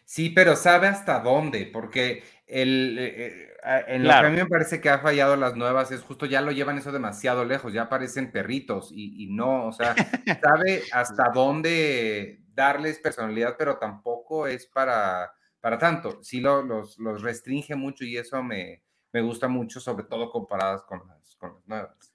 S2: Sí, pero sabe hasta dónde, porque el, eh, eh, en lo que a mí me parece que ha fallado las nuevas es justo ya lo llevan eso demasiado lejos, ya parecen perritos y, no, o sea, <laughs> sabe hasta dónde darles personalidad, pero tampoco es para, para tanto. Sí lo, los, los restringe mucho y eso me, me gusta mucho, sobre todo comparadas con las, con las nuevas.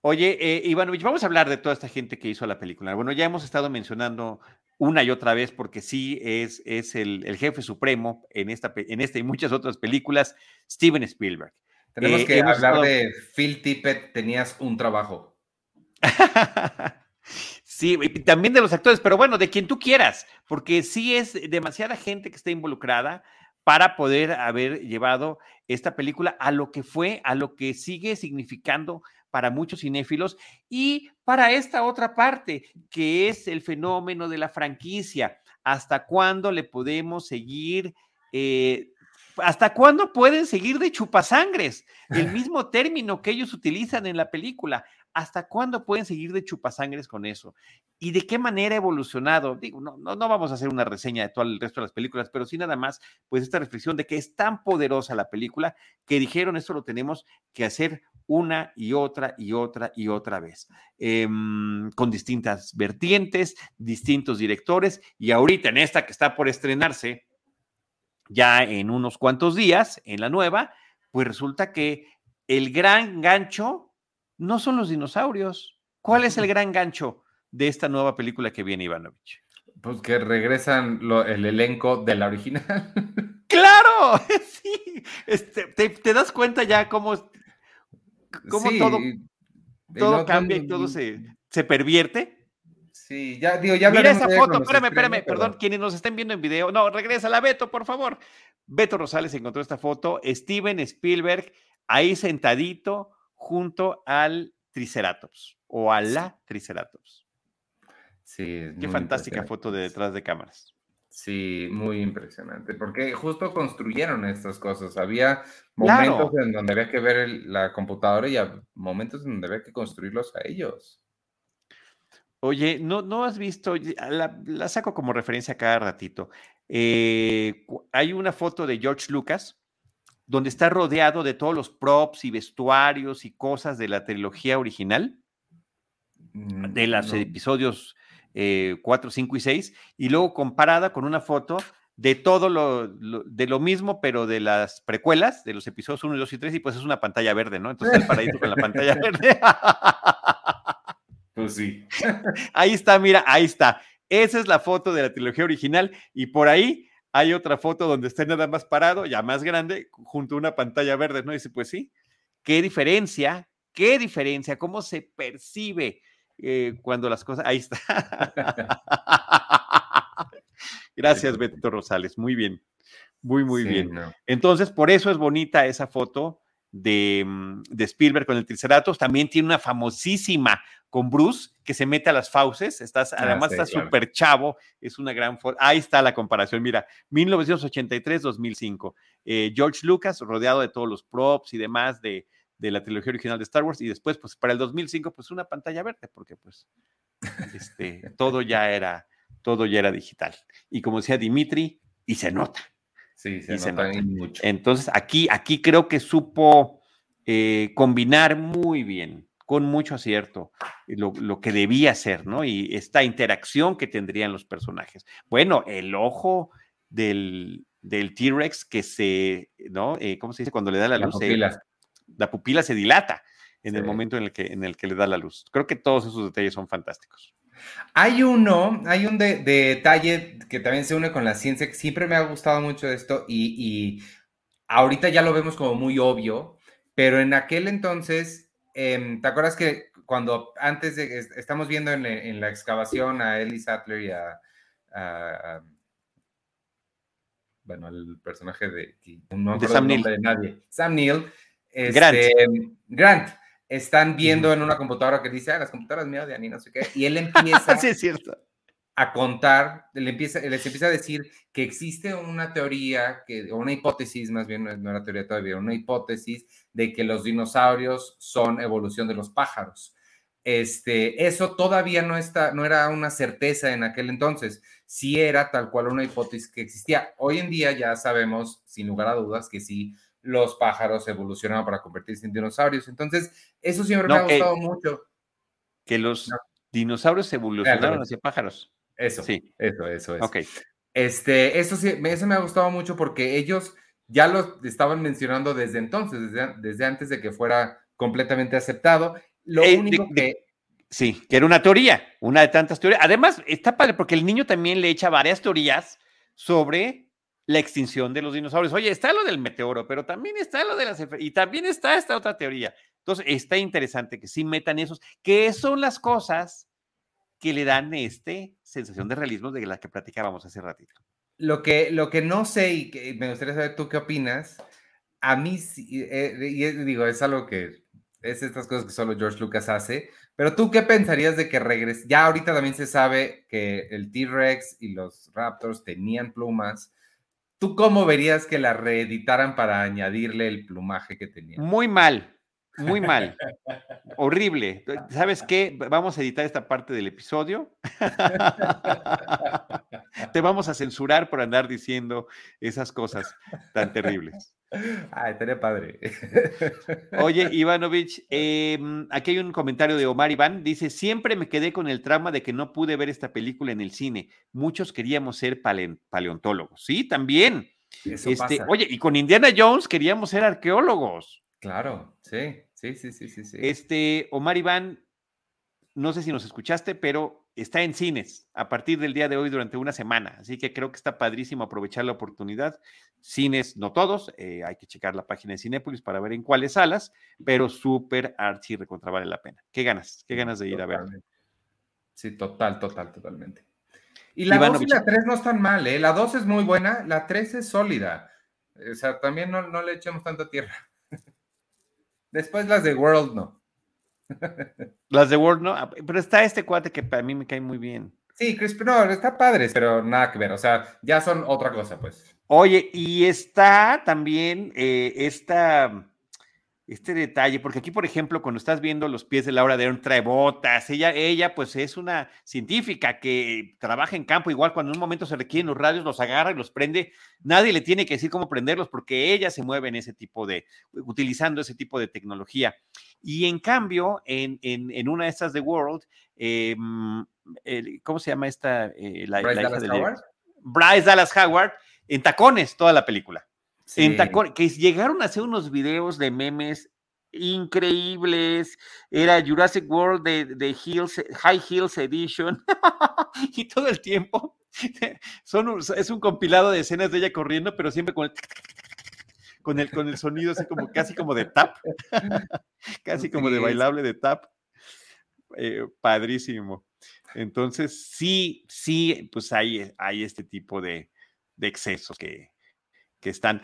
S1: Oye, eh, Ivanovich, vamos a hablar de toda esta gente que hizo la película. Bueno, ya hemos estado mencionando una y otra vez porque sí es, es el, jefe supremo en esta, en esta y muchas otras películas, Steven Spielberg.
S2: Tenemos eh, que hablar de Phil Tippett, tenías un trabajo. <laughs>
S1: sí, y también de los actores, pero bueno, de quien tú quieras, porque sí es demasiada gente que está involucrada para poder haber llevado esta película a lo que fue, a lo que sigue significando para muchos cinéfilos y para esta otra parte, que es el fenómeno de la franquicia. ¿Hasta cuándo le podemos seguir? Eh, ¿Hasta cuándo pueden seguir de chupasangres? El <laughs> mismo término que ellos utilizan en la película. ¿Hasta cuándo pueden seguir de chupasangres con eso? ¿Y de qué manera ha evolucionado? Digo, no, no, no, vamos a hacer una reseña de todo el resto de las películas, pero sí nada más, pues esta reflexión de que es tan poderosa la película que dijeron esto lo tenemos que hacer una y otra y otra y otra vez, em, con distintas vertientes, distintos directores, y ahorita en esta que está por estrenarse, ya en unos cuantos días, en la nueva, pues resulta que el gran gancho no son los dinosaurios. ¿Cuál es el <laughs> gran gancho de esta nueva película que viene Ivanovich?
S2: Pues que regresan el elenco de la original.
S1: ¡Claro! <laughs> Sí. Este, te, das cuenta ya cómo, cómo todo, todo cambia y todo se, se pervierte?
S2: Sí, ya digo, ya
S1: Mira esa foto, espérame, espérame, perdón, quienes nos estén viendo en video. No, regresa la Beto, por favor. Beto Rosales encontró esta foto, Steven Spielberg ahí sentadito, junto al Triceratops o a la Triceratops.
S2: Sí.
S1: Qué fantástica foto de detrás de cámaras.
S2: Sí, muy impresionante, porque justo construyeron estas cosas. Había momentos en donde había que ver la computadora y momentos en donde había que construirlos a ellos.
S1: Oye, ¿no, no has visto? La, la saco como referencia cada ratito. Eh, hay una foto de George Lucas donde está rodeado de todos los props y vestuarios y cosas de la trilogía original, mm, de los episodios 4, eh, 5 y 6, y luego comparada con una foto de todo lo, de lo mismo, pero de las precuelas, de los episodios 1, 2 y 3, y pues es una pantalla verde, ¿no? Entonces el paraíso con la pantalla <laughs> verde.
S2: pues sí. <laughs>
S1: Ahí está, mira, ahí está. Esa es la foto de la trilogía original, y por ahí hay otra foto donde está nada más parado, ya más grande, junto a una pantalla verde, ¿no? dice, pues sí, qué diferencia, qué diferencia, cómo se percibe eh, cuando las cosas, ahí está. <laughs> <laughs> Gracias, Beto Rosales, muy bien, muy, muy bien. Entonces, por eso es bonita esa foto de, mm, de Spielberg con el Triceratops, también tiene una famosísima con Bruce, que se mete a las fauces, estás, ah, además está súper chavo, es una gran foto. Ahí está la comparación, mira, 1983-2005. Eh, George Lucas, rodeado de todos los props y demás de, la trilogía original de Star Wars, y después, pues para el 2005, pues una pantalla verde, porque pues este, todo ya era, todo ya era digital. Y como decía Dimitri, y se nota.
S2: Sí, se, nota, mucho.
S1: Entonces, aquí, aquí creo que supo eh, combinar muy bien con mucho acierto lo, que debía ser, ¿no? Y esta interacción que tendrían los personajes. Bueno, el ojo del, del T-Rex que se, ¿no? Eh, ¿Cómo se dice? Cuando le da la, luz.
S2: Pupila.
S1: La pupila se dilata. en el momento en el, que, en el que le da la luz. Creo que todos esos detalles son fantásticos.
S2: Hay uno, hay un detalle que también se une con la ciencia, que siempre me ha gustado mucho esto y, y ahorita ya lo vemos como muy obvio, pero en aquel entonces, em, ¿te acuerdas que cuando antes de, estamos viendo en, la excavación a Ellie Sattler y a, bueno, el personaje de, no
S1: de Sam Neill.
S2: de nadie, Sam Neill, este, Grant. están viendo en una computadora que dice, ah, las computadoras me odian y no sé qué, y él <laughs> empieza
S1: sí, es cierto.
S2: a contar, le empieza, les empieza a decir que existe una teoría, que, una hipótesis, más bien no era teoría todavía, una hipótesis de que los dinosaurios son evolución de los pájaros. Este, eso todavía no, está, no era una certeza en aquel entonces, sí era tal cual una hipótesis que existía. Hoy en día ya sabemos, sin lugar a dudas, que sí, los pájaros evolucionaron para convertirse en dinosaurios. Entonces, eso siempre me ha gustado mucho.
S1: Que los dinosaurios evolucionaron hacia pájaros.
S2: Eso, sí. eso, eso, eso. Ok. Este, eso sí, eso me ha gustado mucho porque ellos ya lo estaban mencionando desde entonces, desde, desde antes de que fuera completamente aceptado lo eh, único que...
S1: sí, que era una teoría, una de tantas teorías. Además, está padre porque el niño también le echa varias teorías sobre la extinción de los dinosaurios. Oye, está lo del meteoro, pero también está lo de las... Y también está esta otra teoría. Entonces, está interesante que sí metan esos, que son las cosas que le dan este sensación de realismo de la que platicábamos hace ratito.
S2: Lo que, lo que no sé y me gustaría saber tú qué opinas, a mí, eh, y digo, es algo que es estas cosas que solo George Lucas hace. Pero tú qué pensarías de que regrese? Ya ahorita también se sabe que el T-Rex y los Raptors tenían plumas. ¿Tú cómo verías que la reeditaran para añadirle el plumaje que tenía?
S1: Muy mal, muy <laughs> mal. Horrible. ¿Sabes qué? Vamos a editar esta parte del episodio. Te vamos a censurar por andar diciendo esas cosas tan terribles.
S2: Ah, estaría padre.
S1: Oye, Ivanovich, <laughs> em, aquí hay un comentario de Omar Iván. Dice: Siempre me quedé con el trauma de que no pude ver esta película en el cine. Muchos queríamos ser paleontólogos. Sí, también. Este, oye, y con Indiana Jones queríamos ser arqueólogos.
S2: Claro, sí, sí, sí, sí, sí.
S1: Este, Omar Iván, no sé si nos escuchaste, pero está en cines a partir del día de hoy durante una semana, así que creo que está padrísimo aprovechar la oportunidad. Cines, no todos, eh, hay que checar la página de Cinépolis para ver en cuáles salas, pero súper archi recontra vale la pena. ¿Qué ganas? ¿Qué ganas de ir a ver?
S2: Sí, total, total, totalmente. Y la 2 y la 3 no están mal, ¿eh? La 2 es muy buena, la 3 es sólida. O sea, también no, no le echemos tanta tierra. <laughs> Después las de World no.
S1: Las de Word, no, ah, pero está este cuate que para mí me cae muy bien.
S2: Sí, Chris, no, está padre, pero nada que ver, o sea, ya son otra cosa, pues.
S1: Oye, y está también eh, esta este detalle, porque aquí, por ejemplo, cuando estás viendo los pies de Laura Dern, trae botas, ella, ella pues es una científica que trabaja en campo, igual cuando en un momento se requieren los radios, los agarra y los prende, nadie le tiene que decir cómo prenderlos porque ella se mueve en ese tipo de, utilizando ese tipo de tecnología. Y en cambio, en, en, una de estas de World, em, ¿cómo se llama esta?
S2: Eh, la, Bryce Dallas Howard.
S1: Bryce Dallas Howard, en tacones toda la película que llegaron a hacer unos videos de memes increíbles. Era Jurassic World de, Hills, High Hills Edition. <laughs> y todo el tiempo <laughs> son es un compilado de escenas de ella corriendo, pero siempre con el, con el, con el sonido así como casi como de tap. <laughs> casi como de bailable de tap. Eh, padrísimo. Entonces, sí, sí, pues hay, hay este tipo de, de excesos que, que están.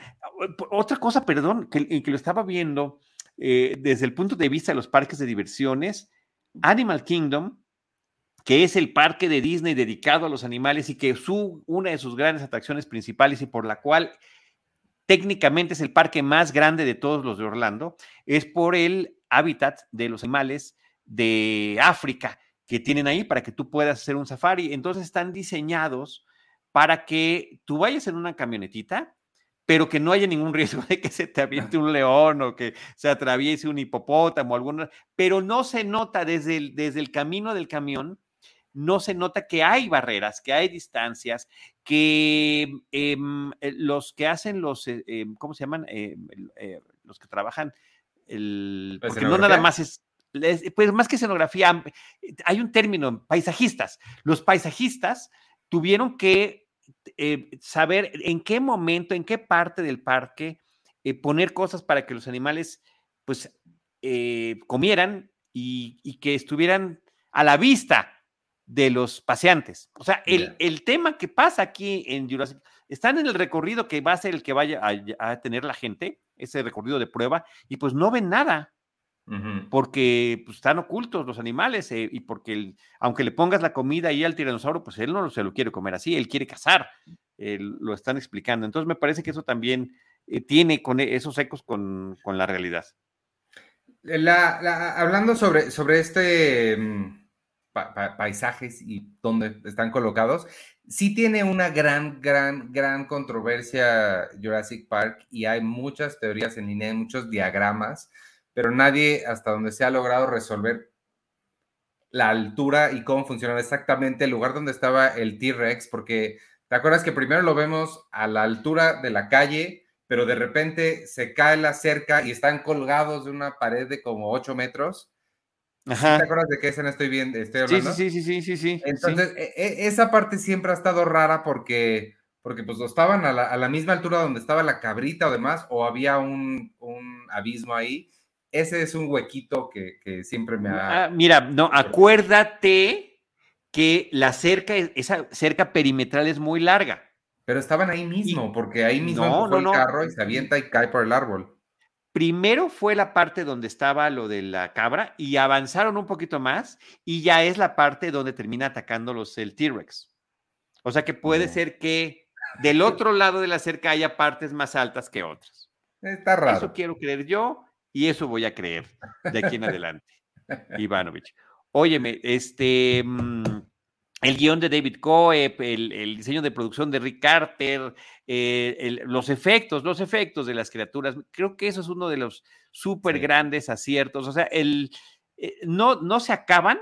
S1: Otra cosa, perdón, que, lo estaba viendo eh, desde el punto de vista de los parques de diversiones, Animal Kingdom, que es el parque de Disney dedicado a los animales y que su, una de sus grandes atracciones principales y por la cual técnicamente es el parque más grande de todos los de Orlando, es por el hábitat de los animales de África que tienen ahí para que tú puedas hacer un safari. Entonces están diseñados para que tú vayas en una camionetita, pero que no haya ningún riesgo <laughs> de que se te aviente un león o que se atraviese un hipopótamo, alguna, pero no se nota desde el, desde el camino del camión, no se nota que hay barreras, que hay distancias, que em, eh, los que hacen los, eh, em, ¿cómo se llaman? Eh, los que trabajan el porque no nada más es, pues más que escenografía, hay un término, paisajistas. Los paisajistas tuvieron que eh, saber en qué momento, en qué parte del parque eh, poner cosas para que los animales pues eh, comieran y, que estuvieran a la vista de los paseantes. O sea, el, el, tema que pasa aquí en Jurassic, están en el recorrido que va a ser el que vaya a, tener la gente, ese recorrido de prueba, y pues no ven nada. Porque pues, están ocultos los animales y porque aunque le pongas la comida ahí al tiranosaurio, pues él no se lo quiere comer así, él quiere cazar, lo están explicando. Entonces me parece que eso también eh, tiene con e, esos ecos con, la realidad.
S2: hablando sobre, sobre este mm, paisajes y dónde están colocados, sí tiene una gran, gran, gran controversia Jurassic Park y hay muchas teorías en línea, muchos diagramas, pero nadie hasta donde se ha logrado resolver la altura y cómo funcionaba exactamente el lugar donde estaba el T-Rex, porque te acuerdas que primero lo vemos a la altura de la calle, pero de repente se cae la cerca y están colgados de una pared de como 8 metros. ¿Te acuerdas de qué escena estoy viendo? Estoy hablando?
S1: Sí, sí, sí, sí, sí,
S2: Entonces, e, e, esa parte siempre ha estado rara porque, porque pues estaban a la, misma altura donde estaba la cabrita o demás, o había un, abismo ahí. Ese es un huequito que, siempre me ha...
S1: Ah, mira, no, acuérdate que la cerca, esa cerca perimetral es muy larga.
S2: Pero estaban ahí mismo, porque ahí mismo no, el carro y se avienta y cae por el árbol.
S1: Primero fue la parte donde estaba lo de la cabra y avanzaron un poquito más y ya es la parte donde termina atacándolos el T-Rex. O sea que puede ser que del otro lado de la cerca haya partes más altas que otras.
S2: Está raro.
S1: Eso quiero creer yo y eso voy a creer de aquí en <laughs> adelante. Ivanovich. Óyeme, este, mm, el guion de David Coe, el, diseño de producción de Rick Carter, eh, los efectos, los efectos de las criaturas. Creo que eso es uno de los súper grandes aciertos. O sea, el, eh, no, no se acaban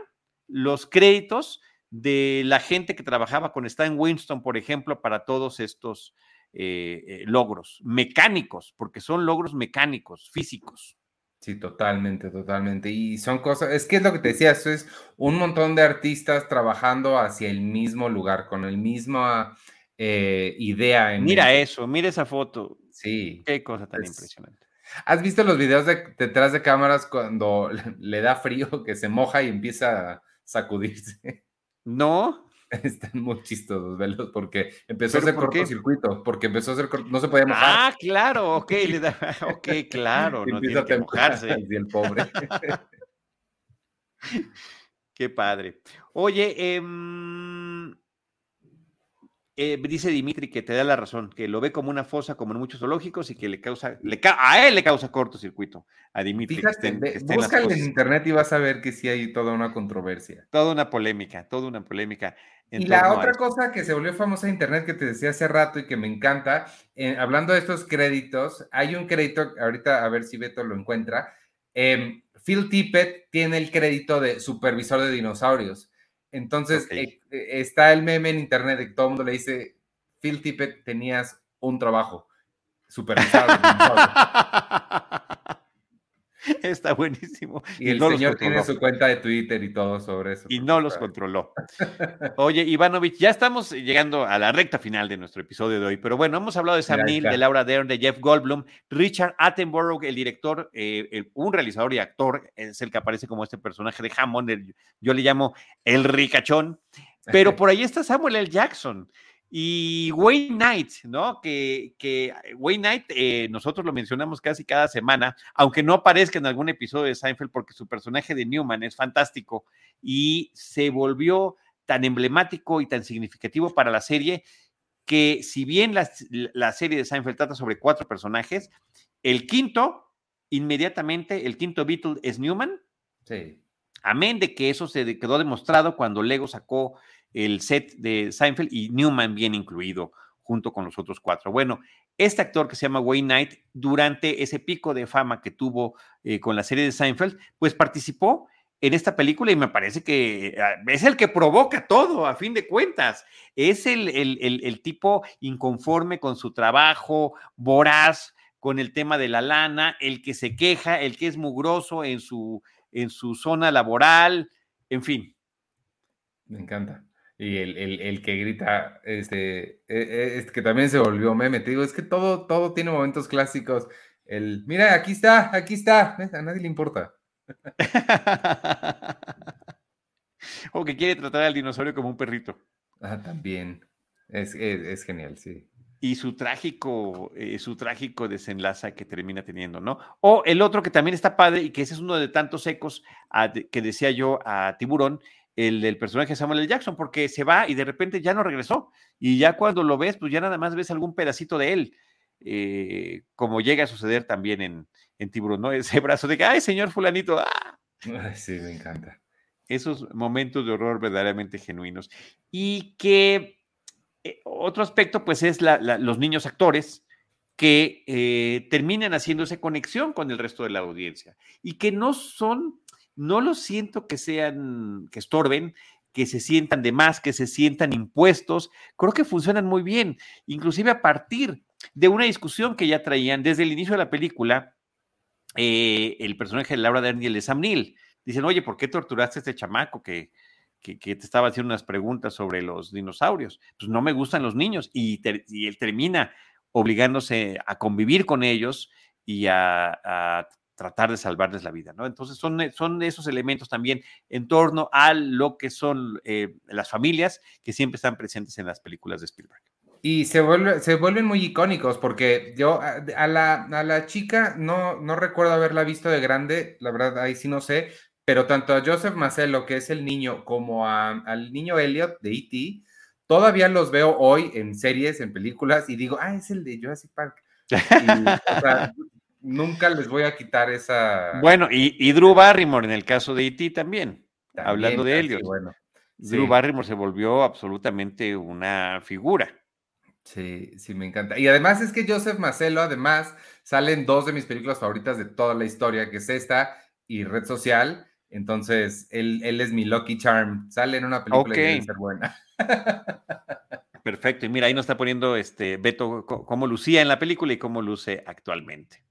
S1: los créditos de la gente que trabajaba con Stan Winston, por ejemplo, para todos estos eh, logros mecánicos, porque son logros mecánicos, físicos.
S2: Sí, totalmente, totalmente. Y son cosas, es que es lo que te decía, eso es un montón de artistas trabajando hacia el mismo lugar, con el misma eh, idea.
S1: mira eso, mira esa foto.
S2: Sí.
S1: Qué cosa tan impresionante.
S2: ¿Has visto los videos de, detrás de cámaras cuando <laughs> le da frío, que se moja y empieza a sacudirse?
S1: No. <laughs>
S2: Están muy chistosos, velos, porque empezó a hacer cortocircuito, porque empezó a hacer no se podía mojar.
S1: Ah, claro, ok, <laughs> ok, claro, no tiene que mojarse.
S2: el pobre. <laughs>
S1: Qué padre. Oye, eh, eh, dice Dimitri que te da la razón, que lo ve como una fosa, como en muchos zoológicos, y que le causa, le a él le causa cortocircuito, a Dimitri.
S2: Fíjate, en, internet y vas a ver que sí hay toda una controversia.
S1: Toda una polémica, toda una polémica.
S2: Y la otra cosa que se volvió famosa en internet que te decía hace rato y que me encanta, eh, hablando de estos créditos, hay un crédito, ahorita a ver si Beto lo encuentra. Em, Phil Tippett tiene el crédito de supervisor de dinosaurios. Entonces, eh, eh, está el meme en internet de que todo el mundo le dice, Phil Tippett, tenías un trabajo supervisado. <laughs> <laughs>
S1: Está buenísimo.
S2: Y, el señor tiene su cuenta de Twitter y todo sobre eso.
S1: Y no los controló. <laughs> Oye, Ivanovich, ya estamos llegando a la recta final de nuestro episodio de hoy, pero bueno, hemos hablado de Sam Neill, de Laura Dern, de Jeff Goldblum, Richard Attenborough, el director, eh, un realizador y actor, es el que aparece como este personaje de Hammond, yo le llamo el ricachón, pero <laughs> por ahí está Samuel L. Jackson. Y Wayne Knight, ¿no? Que, que Wayne Knight, eh, nosotros lo mencionamos casi cada semana, aunque no aparezca en algún episodio de Seinfeld, porque su personaje de Newman es fantástico y se volvió tan emblemático y tan significativo para la serie que si bien la, la serie de Seinfeld trata sobre cuatro personajes, el quinto, inmediatamente, el quinto Beatle es Newman.
S2: Sí.
S1: Amén de que eso se quedó demostrado cuando Lego sacó el set de Seinfeld y Newman bien incluido junto con los otros cuatro. Bueno, este actor que se llama Wayne Knight, durante ese pico de fama que tuvo eh, con la serie de Seinfeld, pues participó en esta película y me parece que ah, es el que provoca todo, a fin de cuentas. Es el, el, el, tipo inconforme con su trabajo, voraz, con el tema de la lana, el que se queja, el que es mugroso en su, en su zona laboral, en fin.
S2: Me encanta. Y el, que grita, este, e, e, que también se volvió meme, te digo, es que todo, todo tiene momentos clásicos. El, mira, aquí está, aquí está, a nadie le importa. <laughs>
S1: o que quiere tratar al dinosaurio como un perrito.
S2: Ah, también. Es, es, genial, sí.
S1: Y su trágico, eh, su trágico desenlace que termina teniendo, ¿no? O el otro que también está padre y que ese es uno de tantos ecos que decía yo a Tiburón, el del personaje Samuel L. Jackson, porque se va y de repente ya no regresó. Y ya cuando lo ves, pues ya nada más ves algún pedacito de él, eh, como llega a suceder también en, en Tiburón, ¿no? <laughs> Ese brazo de que, ay, señor fulanito, ¡ah!
S2: sí, me encanta.
S1: Esos momentos de horror verdaderamente genuinos. Y que eh, otro aspecto, pues, es los niños actores que eh, terminan haciéndose conexión con el resto de la audiencia y que no son, no lo siento que sean, que estorben, que se sientan de más, que se sientan impuestos, creo que funcionan muy bien, inclusive a partir de una discusión que ya traían desde el inicio de la película, eh, el personaje de Laura Dern y el de Sam Neill. Dicen, oye, ¿por qué torturaste a este chamaco que, que, te estaba haciendo unas preguntas sobre los dinosaurios? Pues no me gustan los niños. Y, él termina obligándose a convivir con ellos y a, tratar de salvarles la vida, ¿no? Entonces son, son esos elementos también en torno a lo que son eh, las familias que siempre están presentes en las películas de Spielberg.
S2: Y se, se vuelven muy icónicos porque yo a, la, a la chica no, no recuerdo haberla visto de grande, la verdad ahí sí no sé, pero tanto a Joseph Marcelo, que es el niño, como al niño Elliot de E.T., todavía los veo hoy en series, en películas, y digo, ah, es el de Jurassic Park. Nunca les voy a quitar esa...
S1: Bueno, y, y Drew Barrymore en el caso de E.T. también, hablando de Elliot. Bueno, Drew Barrymore se volvió absolutamente una figura.
S2: Sí, sí, me encanta. Y además es que Joseph Marcelo, además, salen dos de mis películas favoritas de toda la historia, que es esta y Red Social. Entonces, él, él es mi Lucky Charm. Sale en una película y debe ser buena. <laughs>
S1: Perfecto. Y mira, ahí nos está poniendo este Beto cómo lucía en la película y cómo luce actualmente.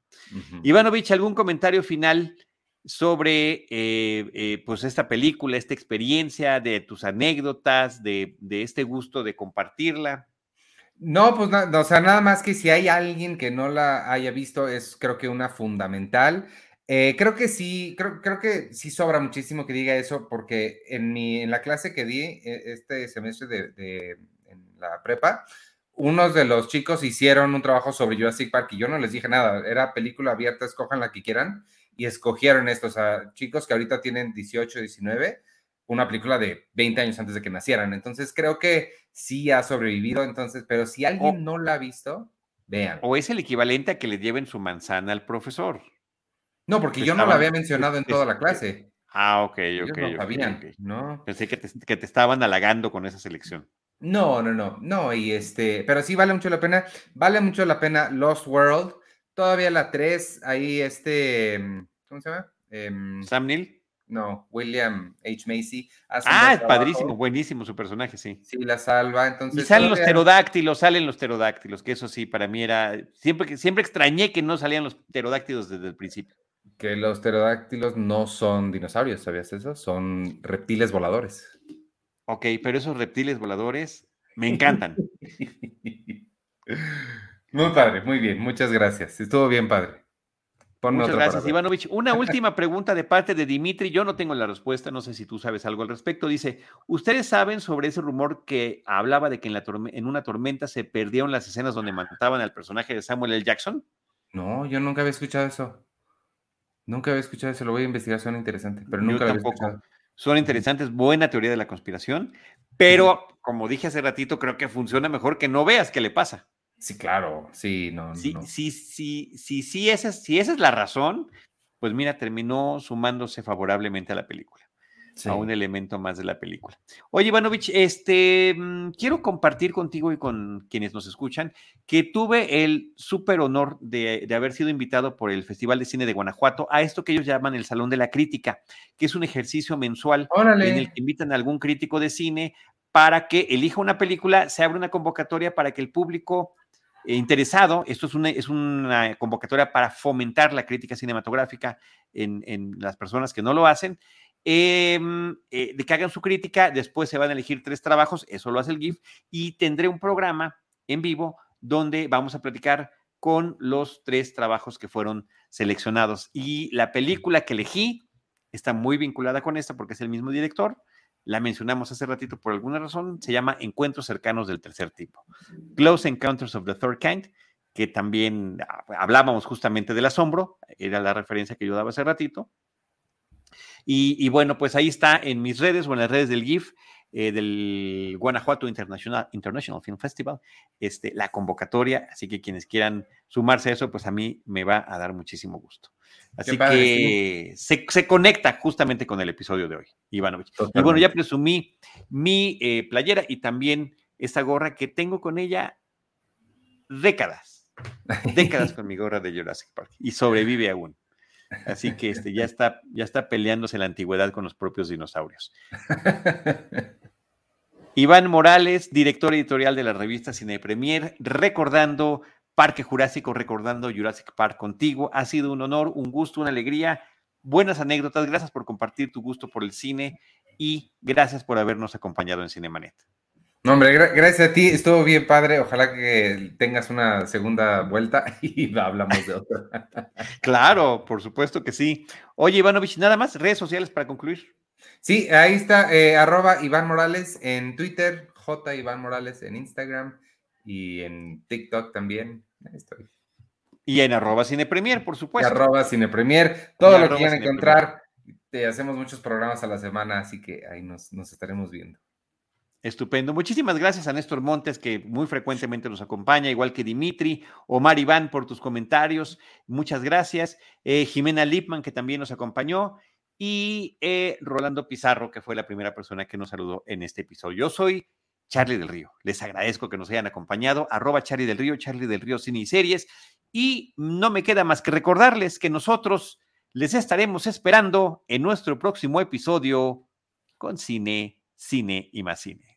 S1: Ivanovich, ¿algún comentario final sobre eh, eh, pues esta película, esta experiencia, de tus anécdotas, de, de este gusto de compartirla?
S2: No, pues o sea, nada más que si hay alguien que no la haya visto, es creo que una fundamental. Eh, creo que sí, creo, creo, que sí sobra muchísimo que diga eso, porque en, mi, en la clase que di eh, este semestre de, en la prepa, unos de los chicos hicieron un trabajo sobre Jurassic Park y yo no les dije nada, era película abierta, escojan la que quieran, y escogieron estos, o chicos que ahorita tienen 18, 19, una película de 20 años antes de que nacieran. Entonces creo que sí ha sobrevivido, entonces, pero si alguien no la ha visto, vean.
S1: O es el equivalente a que le lleven su manzana al profesor.
S2: No, porque yo no la había mencionado en toda la clase.
S1: Ah, ok, ok.
S2: no
S1: Pensé que te, que te estaban halagando con esa selección.
S2: No, no, no, no, y este, pero sí vale mucho la pena, vale mucho la pena Lost World, todavía la 3, ahí este, ¿cómo se llama?
S1: Em, Sam Neill.
S2: No, William H. Macy.
S1: ah, es padrísimo, buenísimo su personaje, sí.
S2: Sí, la salva, entonces.
S1: Y salen los pterodáctilos, salen los pterodáctilos, que eso sí, para mí era. Siempre, siempre extrañé que no salían los pterodáctilos desde el principio.
S2: Que los pterodáctilos no son dinosaurios, ¿sabías eso? Son reptiles voladores.
S1: Ok, pero esos reptiles voladores me encantan. <laughs>
S2: muy padre, muy bien, muchas gracias. Estuvo bien padre.
S1: Muchas gracias, Ivanovich. Una <laughs> última pregunta de parte de Dimitri. Yo no tengo la respuesta, no sé si tú sabes algo al respecto. Dice, ¿ustedes saben sobre ese rumor que hablaba de que en, la en una tormenta se perdieron las escenas donde mataban al personaje de Samuel L. Jackson?
S2: No, yo nunca había escuchado eso. Nunca había escuchado eso, lo voy a investigar, suena interesante, pero nunca había escuchado.
S1: Son interesantes, buena teoría de la conspiración, pero como dije hace ratito, creo que funciona mejor que no veas qué le pasa.
S2: Sí, claro, sí, no.
S1: Sí, sí, sí, sí, sí, esa, si esa es la razón, pues mira, terminó sumándose favorablemente a la película. A un elemento más de la película. Oye, Ivanovich, este, mm, quiero compartir contigo y con quienes nos escuchan que tuve el súper honor de, de, haber sido invitado por el Festival de Cine de Guanajuato a esto que ellos llaman el Salón de la Crítica, que es un ejercicio mensual en el que invitan a algún crítico de cine para que elija una película, se abre una convocatoria para que el público interesado, esto es una, es una convocatoria para fomentar la crítica cinematográfica en, en las personas que no lo hacen, em, eh, de que hagan su crítica, después se van a elegir tres trabajos, eso lo hace el GIF, y tendré un programa en vivo donde vamos a platicar con los tres trabajos que fueron seleccionados. Y la película que elegí está muy vinculada con esta porque es el mismo director, la mencionamos hace ratito por alguna razón, se llama Encuentros cercanos del tercer tipo. Close Encounters of the Third Kind, que también ah, hablábamos justamente del asombro, era la referencia que yo daba hace ratito. Y, bueno, pues ahí está en mis redes o en las redes del GIF, eh, del Guanajuato International, International Film Festival, este, la convocatoria, así que quienes quieran sumarse a eso, pues a mí me va a dar muchísimo gusto. Así que se, conecta justamente con el episodio de hoy, Ivanovich. Y bueno, ya presumí mi eh, playera y también esta gorra que tengo con ella décadas, décadas <laughs> con mi gorra de Jurassic Park y sobrevive aún. Así que este, ya, <laughs> está, ya está peleándose la antigüedad con los propios dinosaurios. Iván Morales, director editorial de la revista Cine Premier, recordando Parque Jurásico recordando Jurassic Park contigo. Ha sido un honor, un gusto, una alegría, buenas anécdotas. Gracias por compartir tu gusto por el cine y gracias por habernos acompañado en Cinemanet.
S2: No, hombre, gracias a ti, estuvo bien padre. Ojalá que tengas una segunda vuelta <laughs> y hablamos de otra. <laughs>
S1: claro, por supuesto que sí. Oye, Ivanovich, nada más, redes sociales para concluir.
S2: Sí, ahí está, eh, arroba Iván Morales en Twitter, J Iván Morales en Instagram y en TikTok también. estoy.
S1: Y en arroba cinepremier, por supuesto.
S2: arroba cinepremier, todo lo que quieran encontrar. Te hacemos muchos programas a la semana, así que ahí nos, estaremos viendo.
S1: Estupendo. Muchísimas gracias a Néstor Montes, que muy frecuentemente nos acompaña, igual que Dimitri, Omar Iván, por tus comentarios. Muchas gracias. Eh, Jimena Lipman, que también nos acompañó. Y eh, Rolando Pizarro, que fue la primera persona que nos saludó en este episodio. Yo soy Charlie del Río. Les agradezco que nos hayan acompañado. Arroba Charlie del Río, Charlie del Río Cine y Series. Y no me queda más que recordarles que nosotros les estaremos esperando en nuestro próximo episodio con Cine, Cine y más Cine.